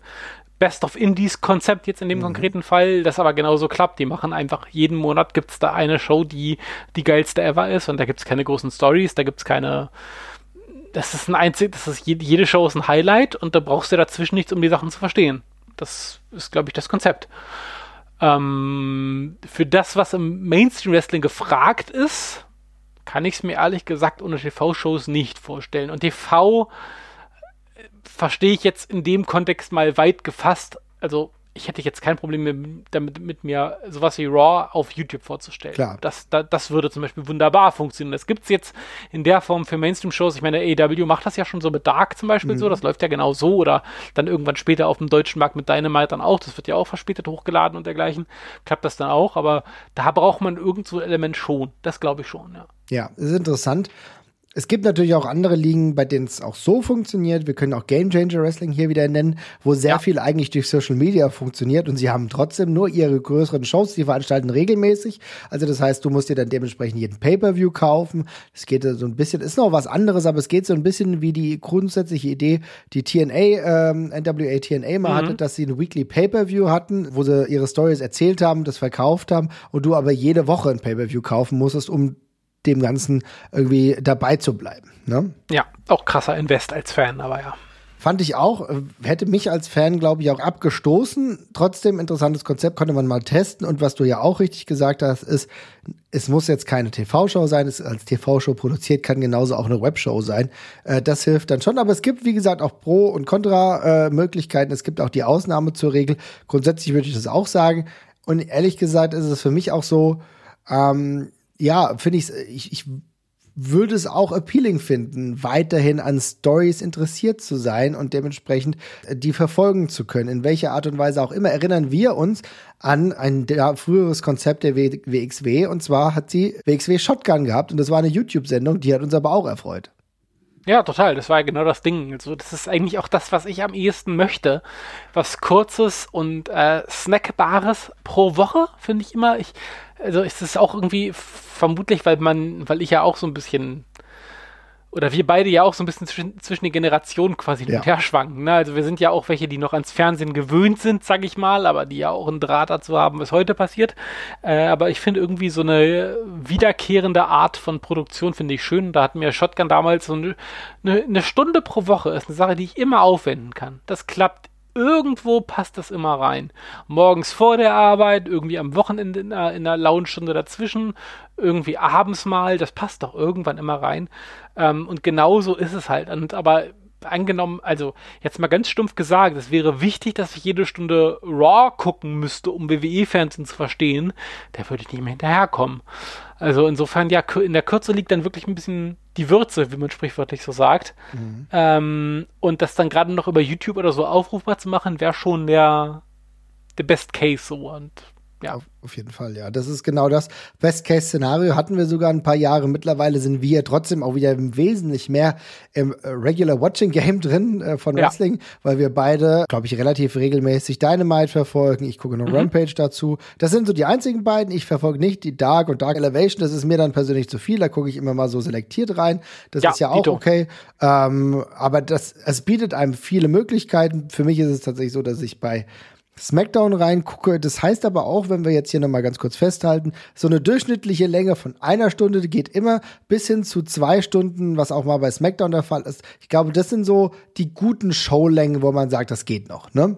Best of Indies Konzept jetzt in Mhm. dem konkreten Fall, das aber genauso klappt. Die machen einfach jeden Monat gibt es da eine Show, die die geilste ever ist und da gibt es keine großen Stories, da gibt es keine das ist ein einzig, das ist jede, jede Show ist ein Highlight und da brauchst du dazwischen nichts, um die Sachen zu verstehen. Das ist, glaube ich, das Konzept. Ähm, für das, was im Mainstream Wrestling gefragt ist, kann ich es mir ehrlich gesagt ohne TV-Shows nicht vorstellen. Und TV äh, verstehe ich jetzt in dem Kontext mal weit gefasst. Also ich hätte jetzt kein Problem mit, damit, mit mir sowas wie Raw auf YouTube vorzustellen. Klar. Das, da, das würde zum Beispiel wunderbar funktionieren. Das gibt es jetzt in der Form für Mainstream-Shows. Ich meine, AEW macht das ja schon so mit Dark zum Beispiel so. Das läuft ja genau so. Oder dann irgendwann später auf dem deutschen Markt mit Dynamite dann auch. Das wird ja auch verspätet hochgeladen und dergleichen. Klappt das dann auch. Aber da braucht man irgend so ein Element schon. Das glaube ich schon, ja. Ja, das ist interessant. Es gibt natürlich auch andere Ligen, bei denen es auch so funktioniert. Wir können auch Game Changer Wrestling hier wieder nennen, wo sehr Ja. viel eigentlich durch Social Media funktioniert und sie haben trotzdem nur ihre größeren Shows, die veranstalten regelmäßig. Also das heißt, du musst dir dann dementsprechend jeden Pay-per-View kaufen. Es geht so ein bisschen, ist noch was anderes, aber es geht so ein bisschen wie die grundsätzliche Idee, die TNA, ähm, NWA TNA mal hatte, dass sie ein Weekly Pay-per-View hatten, wo sie ihre Stories erzählt haben, das verkauft haben und du aber jede Woche ein Pay-per-View kaufen musstest, um dem Ganzen irgendwie dabei zu bleiben. Ne? Ja, auch krasser Invest als Fan, aber ja. Fand ich auch, äh, hätte mich als Fan, glaube ich, auch abgestoßen. Trotzdem interessantes Konzept, konnte man mal testen. Und was du ja auch richtig gesagt hast, ist, es muss jetzt keine TV-Show sein, es ist als TV-Show produziert, kann genauso auch eine Webshow sein. Äh, das hilft dann schon. Aber es gibt, wie gesagt, auch Pro- und Contra-Möglichkeiten. es gibt auch die Ausnahme zur Regel. Grundsätzlich würde ich das auch sagen. Und ehrlich gesagt ist es für mich auch so, ähm, ja, finde ich, ich, ich würde es auch appealing finden, weiterhin an Stories interessiert zu sein und dementsprechend äh, die verfolgen zu können. In welcher Art und Weise auch immer erinnern wir uns an ein früheres Konzept der WXW und zwar hat sie WXW Shotgun gehabt und das war eine YouTube-Sendung, die hat uns aber auch erfreut. Ja, total. Das war ja genau das Ding. Also, das ist eigentlich auch das, was ich am ehesten möchte. Was Kurzes und äh, Snackbares pro Woche, finde ich immer. Ich, also ist es auch irgendwie vermutlich, weil man, weil ich ja auch so ein bisschen oder wir beide ja auch so ein bisschen zwischen, zwischen den Generationen quasi hin und Ja. her schwanken. Ne? Also wir sind ja auch welche, die noch ans Fernsehen gewöhnt sind, sag ich mal, aber die ja auch einen Draht dazu haben, was heute passiert. Äh, aber ich finde irgendwie so eine wiederkehrende Art von Produktion finde ich schön. Da hat mir Shotgun damals so eine, eine, eine Stunde pro Woche ist eine Sache, die ich immer aufwenden kann. Das klappt irgendwo passt das immer rein. Morgens vor der Arbeit, irgendwie am Wochenende in einer, in einer Lounge-Stunde dazwischen, irgendwie abends mal, das passt doch irgendwann immer rein. Ähm, und genauso ist es halt. Und aber angenommen, also jetzt mal ganz stumpf gesagt, es wäre wichtig, dass ich jede Stunde Raw gucken müsste, um WWE-Fernsehen zu verstehen, da würde ich nicht mehr hinterherkommen. Also insofern, ja, in der Kürze liegt dann wirklich ein bisschen die Würze, wie man sprichwörtlich so sagt. Ähm, und das dann gerade noch über YouTube oder so aufrufbar zu machen, wäre schon der, der Best Case so. Und ja, Auf, jeden Fall, ja. Das ist genau das. Best-Case-Szenario hatten wir sogar ein paar Jahre. Mittlerweile sind wir trotzdem auch wieder im Wesentlich mehr im äh, Regular Watching Game [laughs] drin äh, von Ja. Wrestling, weil wir beide, glaube ich, relativ regelmäßig Dynamite verfolgen. Ich gucke noch Rampage dazu. Das sind so die einzigen beiden. Ich verfolge nicht die Dark und Dark Elevation. Das ist mir dann persönlich zu viel. Da gucke ich immer mal so selektiert rein. Das Ja, ist ja auch Dito. okay. Ähm, aber das, es bietet einem viele Möglichkeiten. Für mich ist es tatsächlich so, dass ich bei SmackDown reingucke. Das heißt aber auch, wenn wir jetzt hier nochmal ganz kurz festhalten, so eine durchschnittliche Länge von einer Stunde geht immer bis hin zu zwei Stunden, was auch mal bei SmackDown der Fall ist. Ich glaube, das sind so die guten Showlängen, wo man sagt, das geht noch, ne?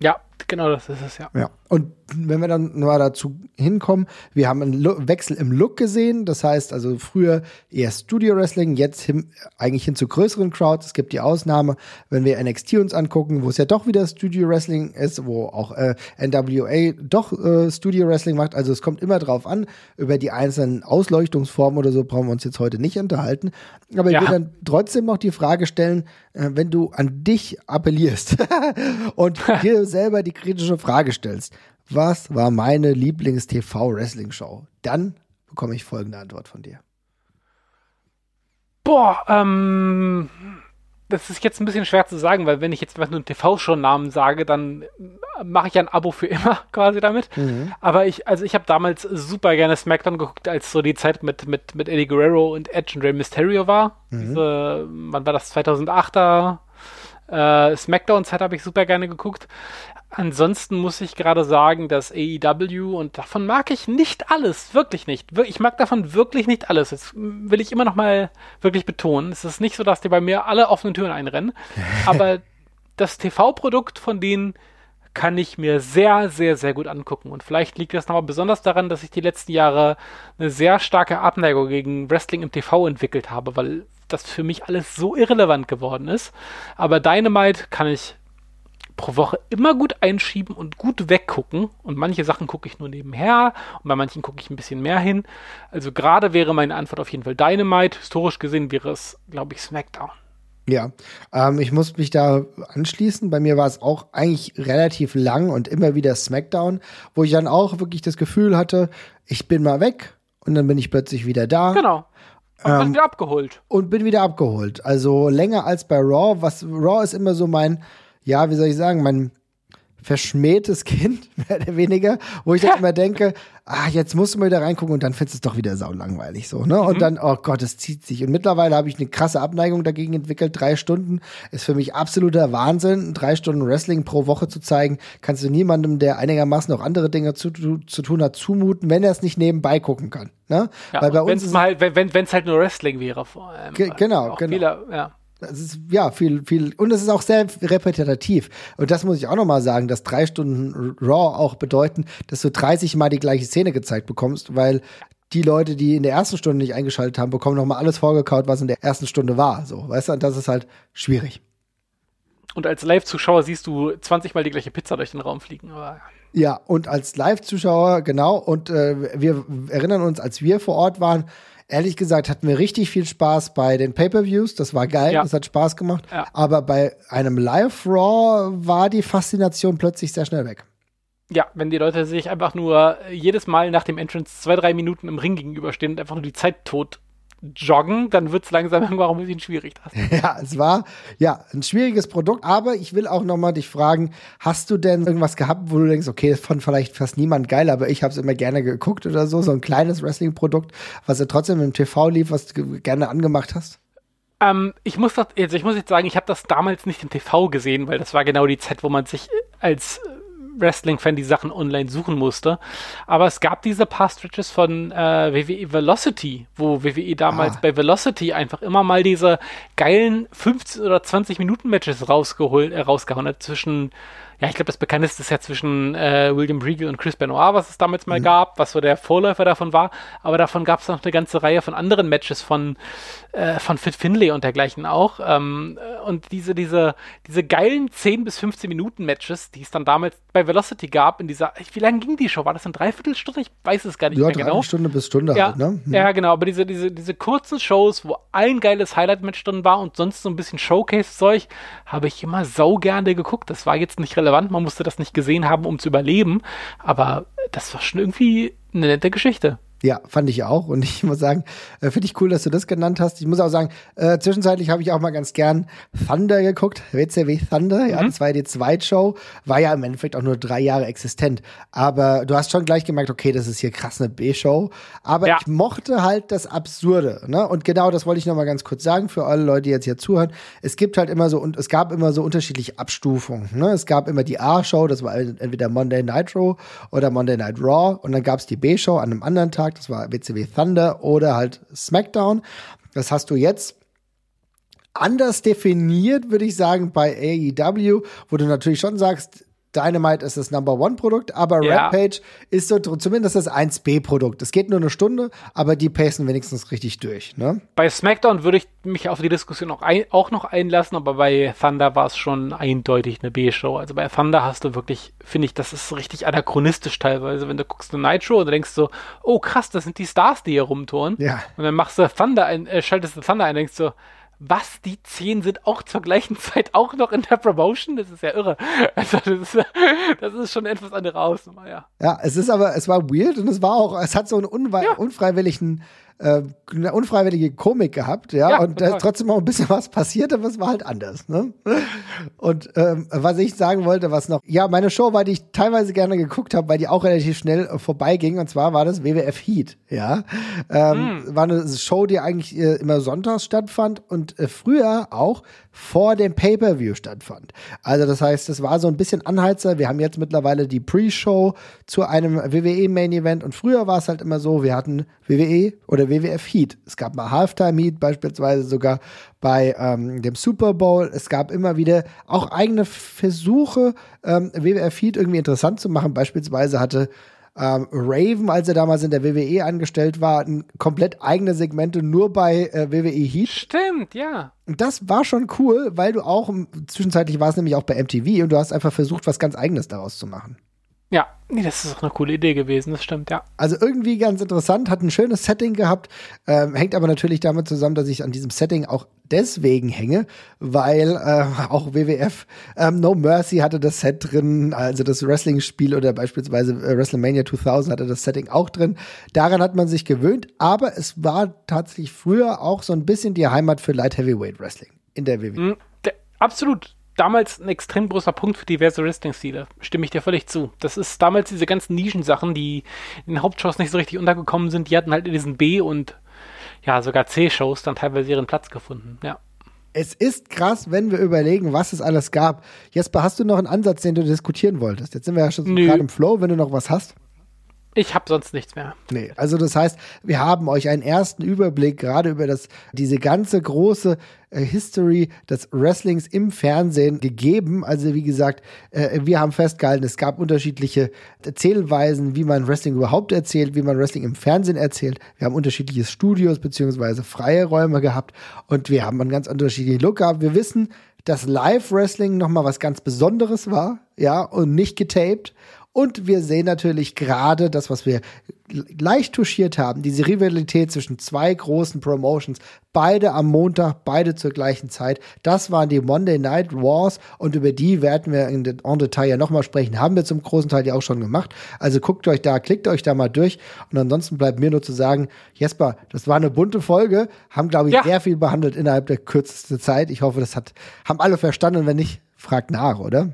ja, genau das ist es ja. Ja. Und wenn wir dann mal dazu hinkommen, wir haben einen Lo Wechsel im Look gesehen. Das heißt also früher eher Studio Wrestling, jetzt hin, eigentlich hin zu größeren Crowds. Es gibt die Ausnahme, wenn wir NXT uns angucken, wo es ja doch wieder Studio Wrestling ist, wo auch äh, NWA doch äh, Studio Wrestling macht. Also es kommt immer drauf an. Über die einzelnen Ausleuchtungsformen oder so brauchen wir uns jetzt heute nicht unterhalten. Aber ja. ich will dann trotzdem noch die Frage stellen, äh, wenn du an dich appellierst [laughs] und [laughs] dir selber die kritische Frage stellst, was war meine Lieblings-TV-Wrestling-Show? Dann bekomme ich folgende Antwort von dir. Boah, ähm, das ist jetzt ein bisschen schwer zu sagen, weil wenn ich jetzt einfach nur einen TV-Show-Namen sage, dann mache ich ein Abo für immer [laughs] quasi damit. Mhm. Aber ich, also ich habe damals super gerne SmackDown geguckt, als so die Zeit mit, mit, mit Eddie Guerrero und Edge und Rey Mysterio war. Mhm. Diese, wann war das? 2008er äh, SmackDown-Zeit habe ich super gerne geguckt. Ansonsten muss ich gerade sagen, dass AEW und davon mag ich nicht alles, wirklich nicht. Ich mag davon wirklich nicht alles. Das will ich immer noch mal wirklich betonen. Es ist nicht so, dass die bei mir alle offenen Türen einrennen, [laughs] aber das TV-Produkt von denen kann ich mir sehr, sehr, sehr gut angucken. Und vielleicht liegt das nochmal besonders daran, dass ich die letzten Jahre eine sehr starke Abneigung gegen Wrestling im TV entwickelt habe, weil das für mich alles so irrelevant geworden ist. Aber Dynamite kann ich pro Woche immer gut einschieben und gut weggucken. Und manche Sachen gucke ich nur nebenher und bei manchen gucke ich ein bisschen mehr hin. Also gerade wäre meine Antwort auf jeden Fall Dynamite. Historisch gesehen wäre es, glaube ich, SmackDown. Ja, ähm, ich muss mich da anschließen. Bei mir war es auch eigentlich relativ lang und immer wieder SmackDown, wo ich dann auch wirklich das Gefühl hatte, ich bin mal weg und dann bin ich plötzlich wieder da. Genau. Und ähm, bin wieder abgeholt. Und bin wieder abgeholt. Also länger als bei Raw. Was Raw ist immer so mein, ja, wie soll ich sagen, mein verschmähtes Kind, [laughs] mehr oder weniger, wo ich dann immer denke, ah, jetzt musst du mal wieder reingucken und dann findest du es doch wieder saulangweilig so, ne? Mhm. Und dann, oh Gott, es zieht sich. Und mittlerweile habe ich eine krasse Abneigung dagegen entwickelt. Drei Stunden ist für mich absoluter Wahnsinn. Drei Stunden Wrestling pro Woche zu zeigen, kannst du niemandem, der einigermaßen auch andere Dinge zu, zu tun hat, zumuten, wenn er es nicht nebenbei gucken kann. Ne? Ja, Weil bei uns ist mal, wenn es halt nur Wrestling wäre vor allem. Genau, genau. Viele, ja. Es ist ja viel, viel und es ist auch sehr repetitiv. Und das muss ich auch nochmal sagen, dass drei Stunden Raw auch bedeuten, dass du 30 Mal die gleiche Szene gezeigt bekommst, weil die Leute, die in der ersten Stunde nicht eingeschaltet haben, bekommen nochmal alles vorgekaut, was in der ersten Stunde war. So, weißt du, und das ist halt schwierig. Und als Live-Zuschauer siehst du 20 Mal die gleiche Pizza durch den Raum fliegen. Aber ja, und als Live-Zuschauer, genau, und äh, wir erinnern uns, als wir vor Ort waren, Ehrlich gesagt hatten wir richtig viel Spaß bei den Pay-per-Views. Das war geil, ja. das hat Spaß gemacht. Ja. Aber bei einem Live-Raw war die Faszination plötzlich sehr schnell weg. Ja, wenn die Leute sich einfach nur jedes Mal nach dem Entrance zwei, drei Minuten im Ring gegenüberstehen und einfach nur die Zeit tot joggen, dann wird es langsam [laughs] irgendwann ein bisschen schwierig. [laughs] Ja, es war ja ein schwieriges Produkt, aber ich will auch noch mal dich fragen, hast du denn irgendwas gehabt, wo du denkst, okay, das fand vielleicht fast niemand geil, aber ich habe es immer gerne geguckt oder so, so ein kleines Wrestling-Produkt, was du trotzdem im TV lief, was du gerne angemacht hast? Ähm, ich muss das, also ich muss jetzt sagen, ich habe das damals nicht im TV gesehen, weil das war genau die Zeit, wo man sich als Wrestling-Fan die Sachen online suchen musste. Aber es gab diese paar Stretches von äh, WWE Velocity, wo WWE damals ah. bei Velocity einfach immer mal diese geilen 15 oder 20 Minuten Matches rausgeholt, äh, rausgehauen hat zwischen ja, ich glaube, das bekannteste ist ja zwischen äh, William Regal und Chris Benoit, was es damals mal mhm. gab, was so der Vorläufer davon war. Aber davon gab es noch eine ganze Reihe von anderen Matches von, äh, von Fit Finlay und dergleichen auch. Ähm, äh, und diese, diese, diese geilen 10 bis 15 Minuten Matches, die es dann damals bei Velocity gab, in dieser, wie lange ging die Show? War das eine Dreiviertelstunde? Ich weiß es gar nicht ja, mehr genau. Stunde bis Stunde ja, halt, ne? Mhm. Ja, genau. Aber diese, diese, diese kurzen Shows, wo ein geiles Highlight-Match drin war und sonst so ein bisschen Showcase-Zeug, habe ich immer sau gerne geguckt. Das war jetzt nicht relevant, man musste das nicht gesehen haben, um zu überleben, aber das war schon irgendwie eine nette Geschichte. Ja, fand ich auch. Und [laughs] ich muss sagen, äh, finde ich cool, dass du das genannt hast. Ich muss auch sagen, äh, zwischenzeitlich habe ich auch mal ganz gern Thunder geguckt, WCW Thunder. Ja, mhm. das war ja die Zweitshow, war ja im Endeffekt auch nur drei Jahre existent. Aber du hast schon gleich gemerkt, okay, das ist hier krass eine B-Show. Aber ja. ich mochte halt das Absurde. Ne? Und genau das wollte ich noch mal ganz kurz sagen für alle Leute, die jetzt hier zuhören. Es gibt halt immer so, und es gab immer so unterschiedliche Abstufungen. Ne? Es gab immer die A-Show, das war entweder Monday Nitro oder Monday Night Raw. Und dann gab es die B-Show an einem anderen Tag das war WCW Thunder oder halt SmackDown. Das hast du jetzt anders definiert, würde ich sagen, bei AEW, wo du natürlich schon sagst, Dynamite ist das Number One Produkt, aber Ja. Rampage ist so zumindest das 1B Produkt. Es geht nur eine Stunde, aber die pacen wenigstens richtig durch, ne? Bei SmackDown würde ich mich auf die Diskussion auch, ein, auch noch einlassen, aber bei Thunder war es schon eindeutig eine B-Show. Also bei Thunder hast du wirklich, finde ich, das ist richtig anachronistisch teilweise, wenn du guckst eine Nitro und denkst so, oh krass, das sind die Stars, die hier rumtouren. Ja. Und dann machst du Thunder ein, äh, schaltest du Thunder ein und denkst so, was, die zehn sind auch zur gleichen Zeit auch noch in der Promotion? Das ist ja irre. Also das ist, das ist schon etwas andere Hausnummer, ja. Ja, es ist aber, es war weird und es war auch, es hat so einen Ja. unfreiwilligen, äh, eine unfreiwillige Komik gehabt, ja, Ja, und da ist trotzdem auch ein bisschen was passiert, aber es war halt anders, ne? Und ähm, was ich sagen wollte, was noch, ja, meine Show war, die ich teilweise gerne geguckt habe, weil die auch relativ schnell äh, vorbeiging, und zwar war das WWF Heat, ja. Ähm, Hm. War eine Show, die eigentlich äh, immer sonntags stattfand und äh, früher auch vor dem Pay-Per-View stattfand. Also das heißt, es war so ein bisschen Anheizer. Wir haben jetzt mittlerweile die Pre-Show zu einem WWE-Main-Event und früher war es halt immer so, wir hatten WWE oder WWF Heat. Es gab mal Halftime Heat beispielsweise sogar bei ähm, dem Super Bowl. Es gab immer wieder auch eigene Versuche, ähm, WWF Heat irgendwie interessant zu machen. Beispielsweise hatte ähm, Raven, als er damals in der WWE angestellt war, ein komplett eigene Segmente nur bei äh, WWE Heat. Stimmt, ja. Und das war schon cool, weil du auch, zwischenzeitlich war es nämlich auch bei MTV und du hast einfach versucht, was ganz Eigenes daraus zu machen. Ja, nee, das ist auch eine coole Idee gewesen, das stimmt, ja. Also irgendwie ganz interessant, hat ein schönes Setting gehabt, ähm, hängt aber natürlich damit zusammen, dass ich an diesem Setting auch deswegen hänge, weil äh, auch WWF ähm, No Mercy hatte das Set drin, also das Wrestling-Spiel oder beispielsweise äh, WrestleMania 2000 hatte das Setting auch drin. Daran hat man sich gewöhnt, aber es war tatsächlich früher auch so ein bisschen die Heimat für Light Heavyweight Wrestling in der WWE. Mhm, der, absolut. Damals ein extrem großer Punkt für diverse Wrestling-Stile. Stimme ich dir völlig zu. Das ist damals diese ganzen Nischensachen, die in den Hauptshows nicht so richtig untergekommen sind. Die hatten halt in diesen B- und ja, sogar C-Shows dann teilweise ihren Platz gefunden. Ja. Es ist krass, wenn wir überlegen, was es alles gab. Jesper, hast du noch einen Ansatz, den du diskutieren wolltest? Jetzt sind wir ja schon so gerade im Flow, wenn du noch was hast. Ich habe sonst nichts mehr. Nee, also das heißt, wir haben euch einen ersten Überblick gerade über das, diese ganze große äh, History des Wrestlings im Fernsehen gegeben. Also wie gesagt, äh, wir haben festgehalten, es gab unterschiedliche Erzählweisen, wie man Wrestling überhaupt erzählt, wie man Wrestling im Fernsehen erzählt. Wir haben unterschiedliche Studios beziehungsweise freie Räume gehabt und wir haben einen ganz unterschiedlichen Look gehabt. Wir wissen, dass Live-Wrestling nochmal was ganz Besonderes war, ja, und nicht getaped. Und wir sehen natürlich gerade das, was wir leicht touchiert haben, diese Rivalität zwischen zwei großen Promotions, beide am Montag, beide zur gleichen Zeit. Das waren die Monday Night Wars und über die werden wir in den en Detail ja nochmal sprechen. Haben wir zum großen Teil ja auch schon gemacht. Also guckt euch da, klickt euch da mal durch. Und ansonsten bleibt mir nur zu sagen, Jesper, das war eine bunte Folge, haben, glaube ich, Ja. sehr viel behandelt innerhalb der kürzesten Zeit. Ich hoffe, das hat, haben alle verstanden. Wenn nicht, fragt nach, oder?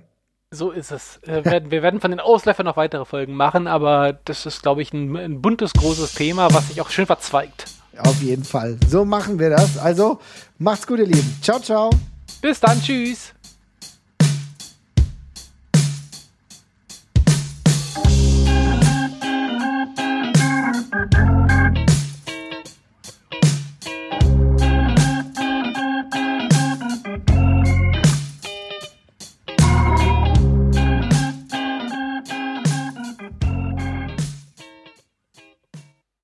So ist es. Äh, werden, wir werden von den Ausläufern noch weitere Folgen machen, aber das ist, glaube ich, ein, ein buntes, großes Thema, was sich auch schön verzweigt. Auf jeden Fall. So machen wir das. Also, macht's gut, ihr Lieben. Ciao, ciao. Bis dann, tschüss.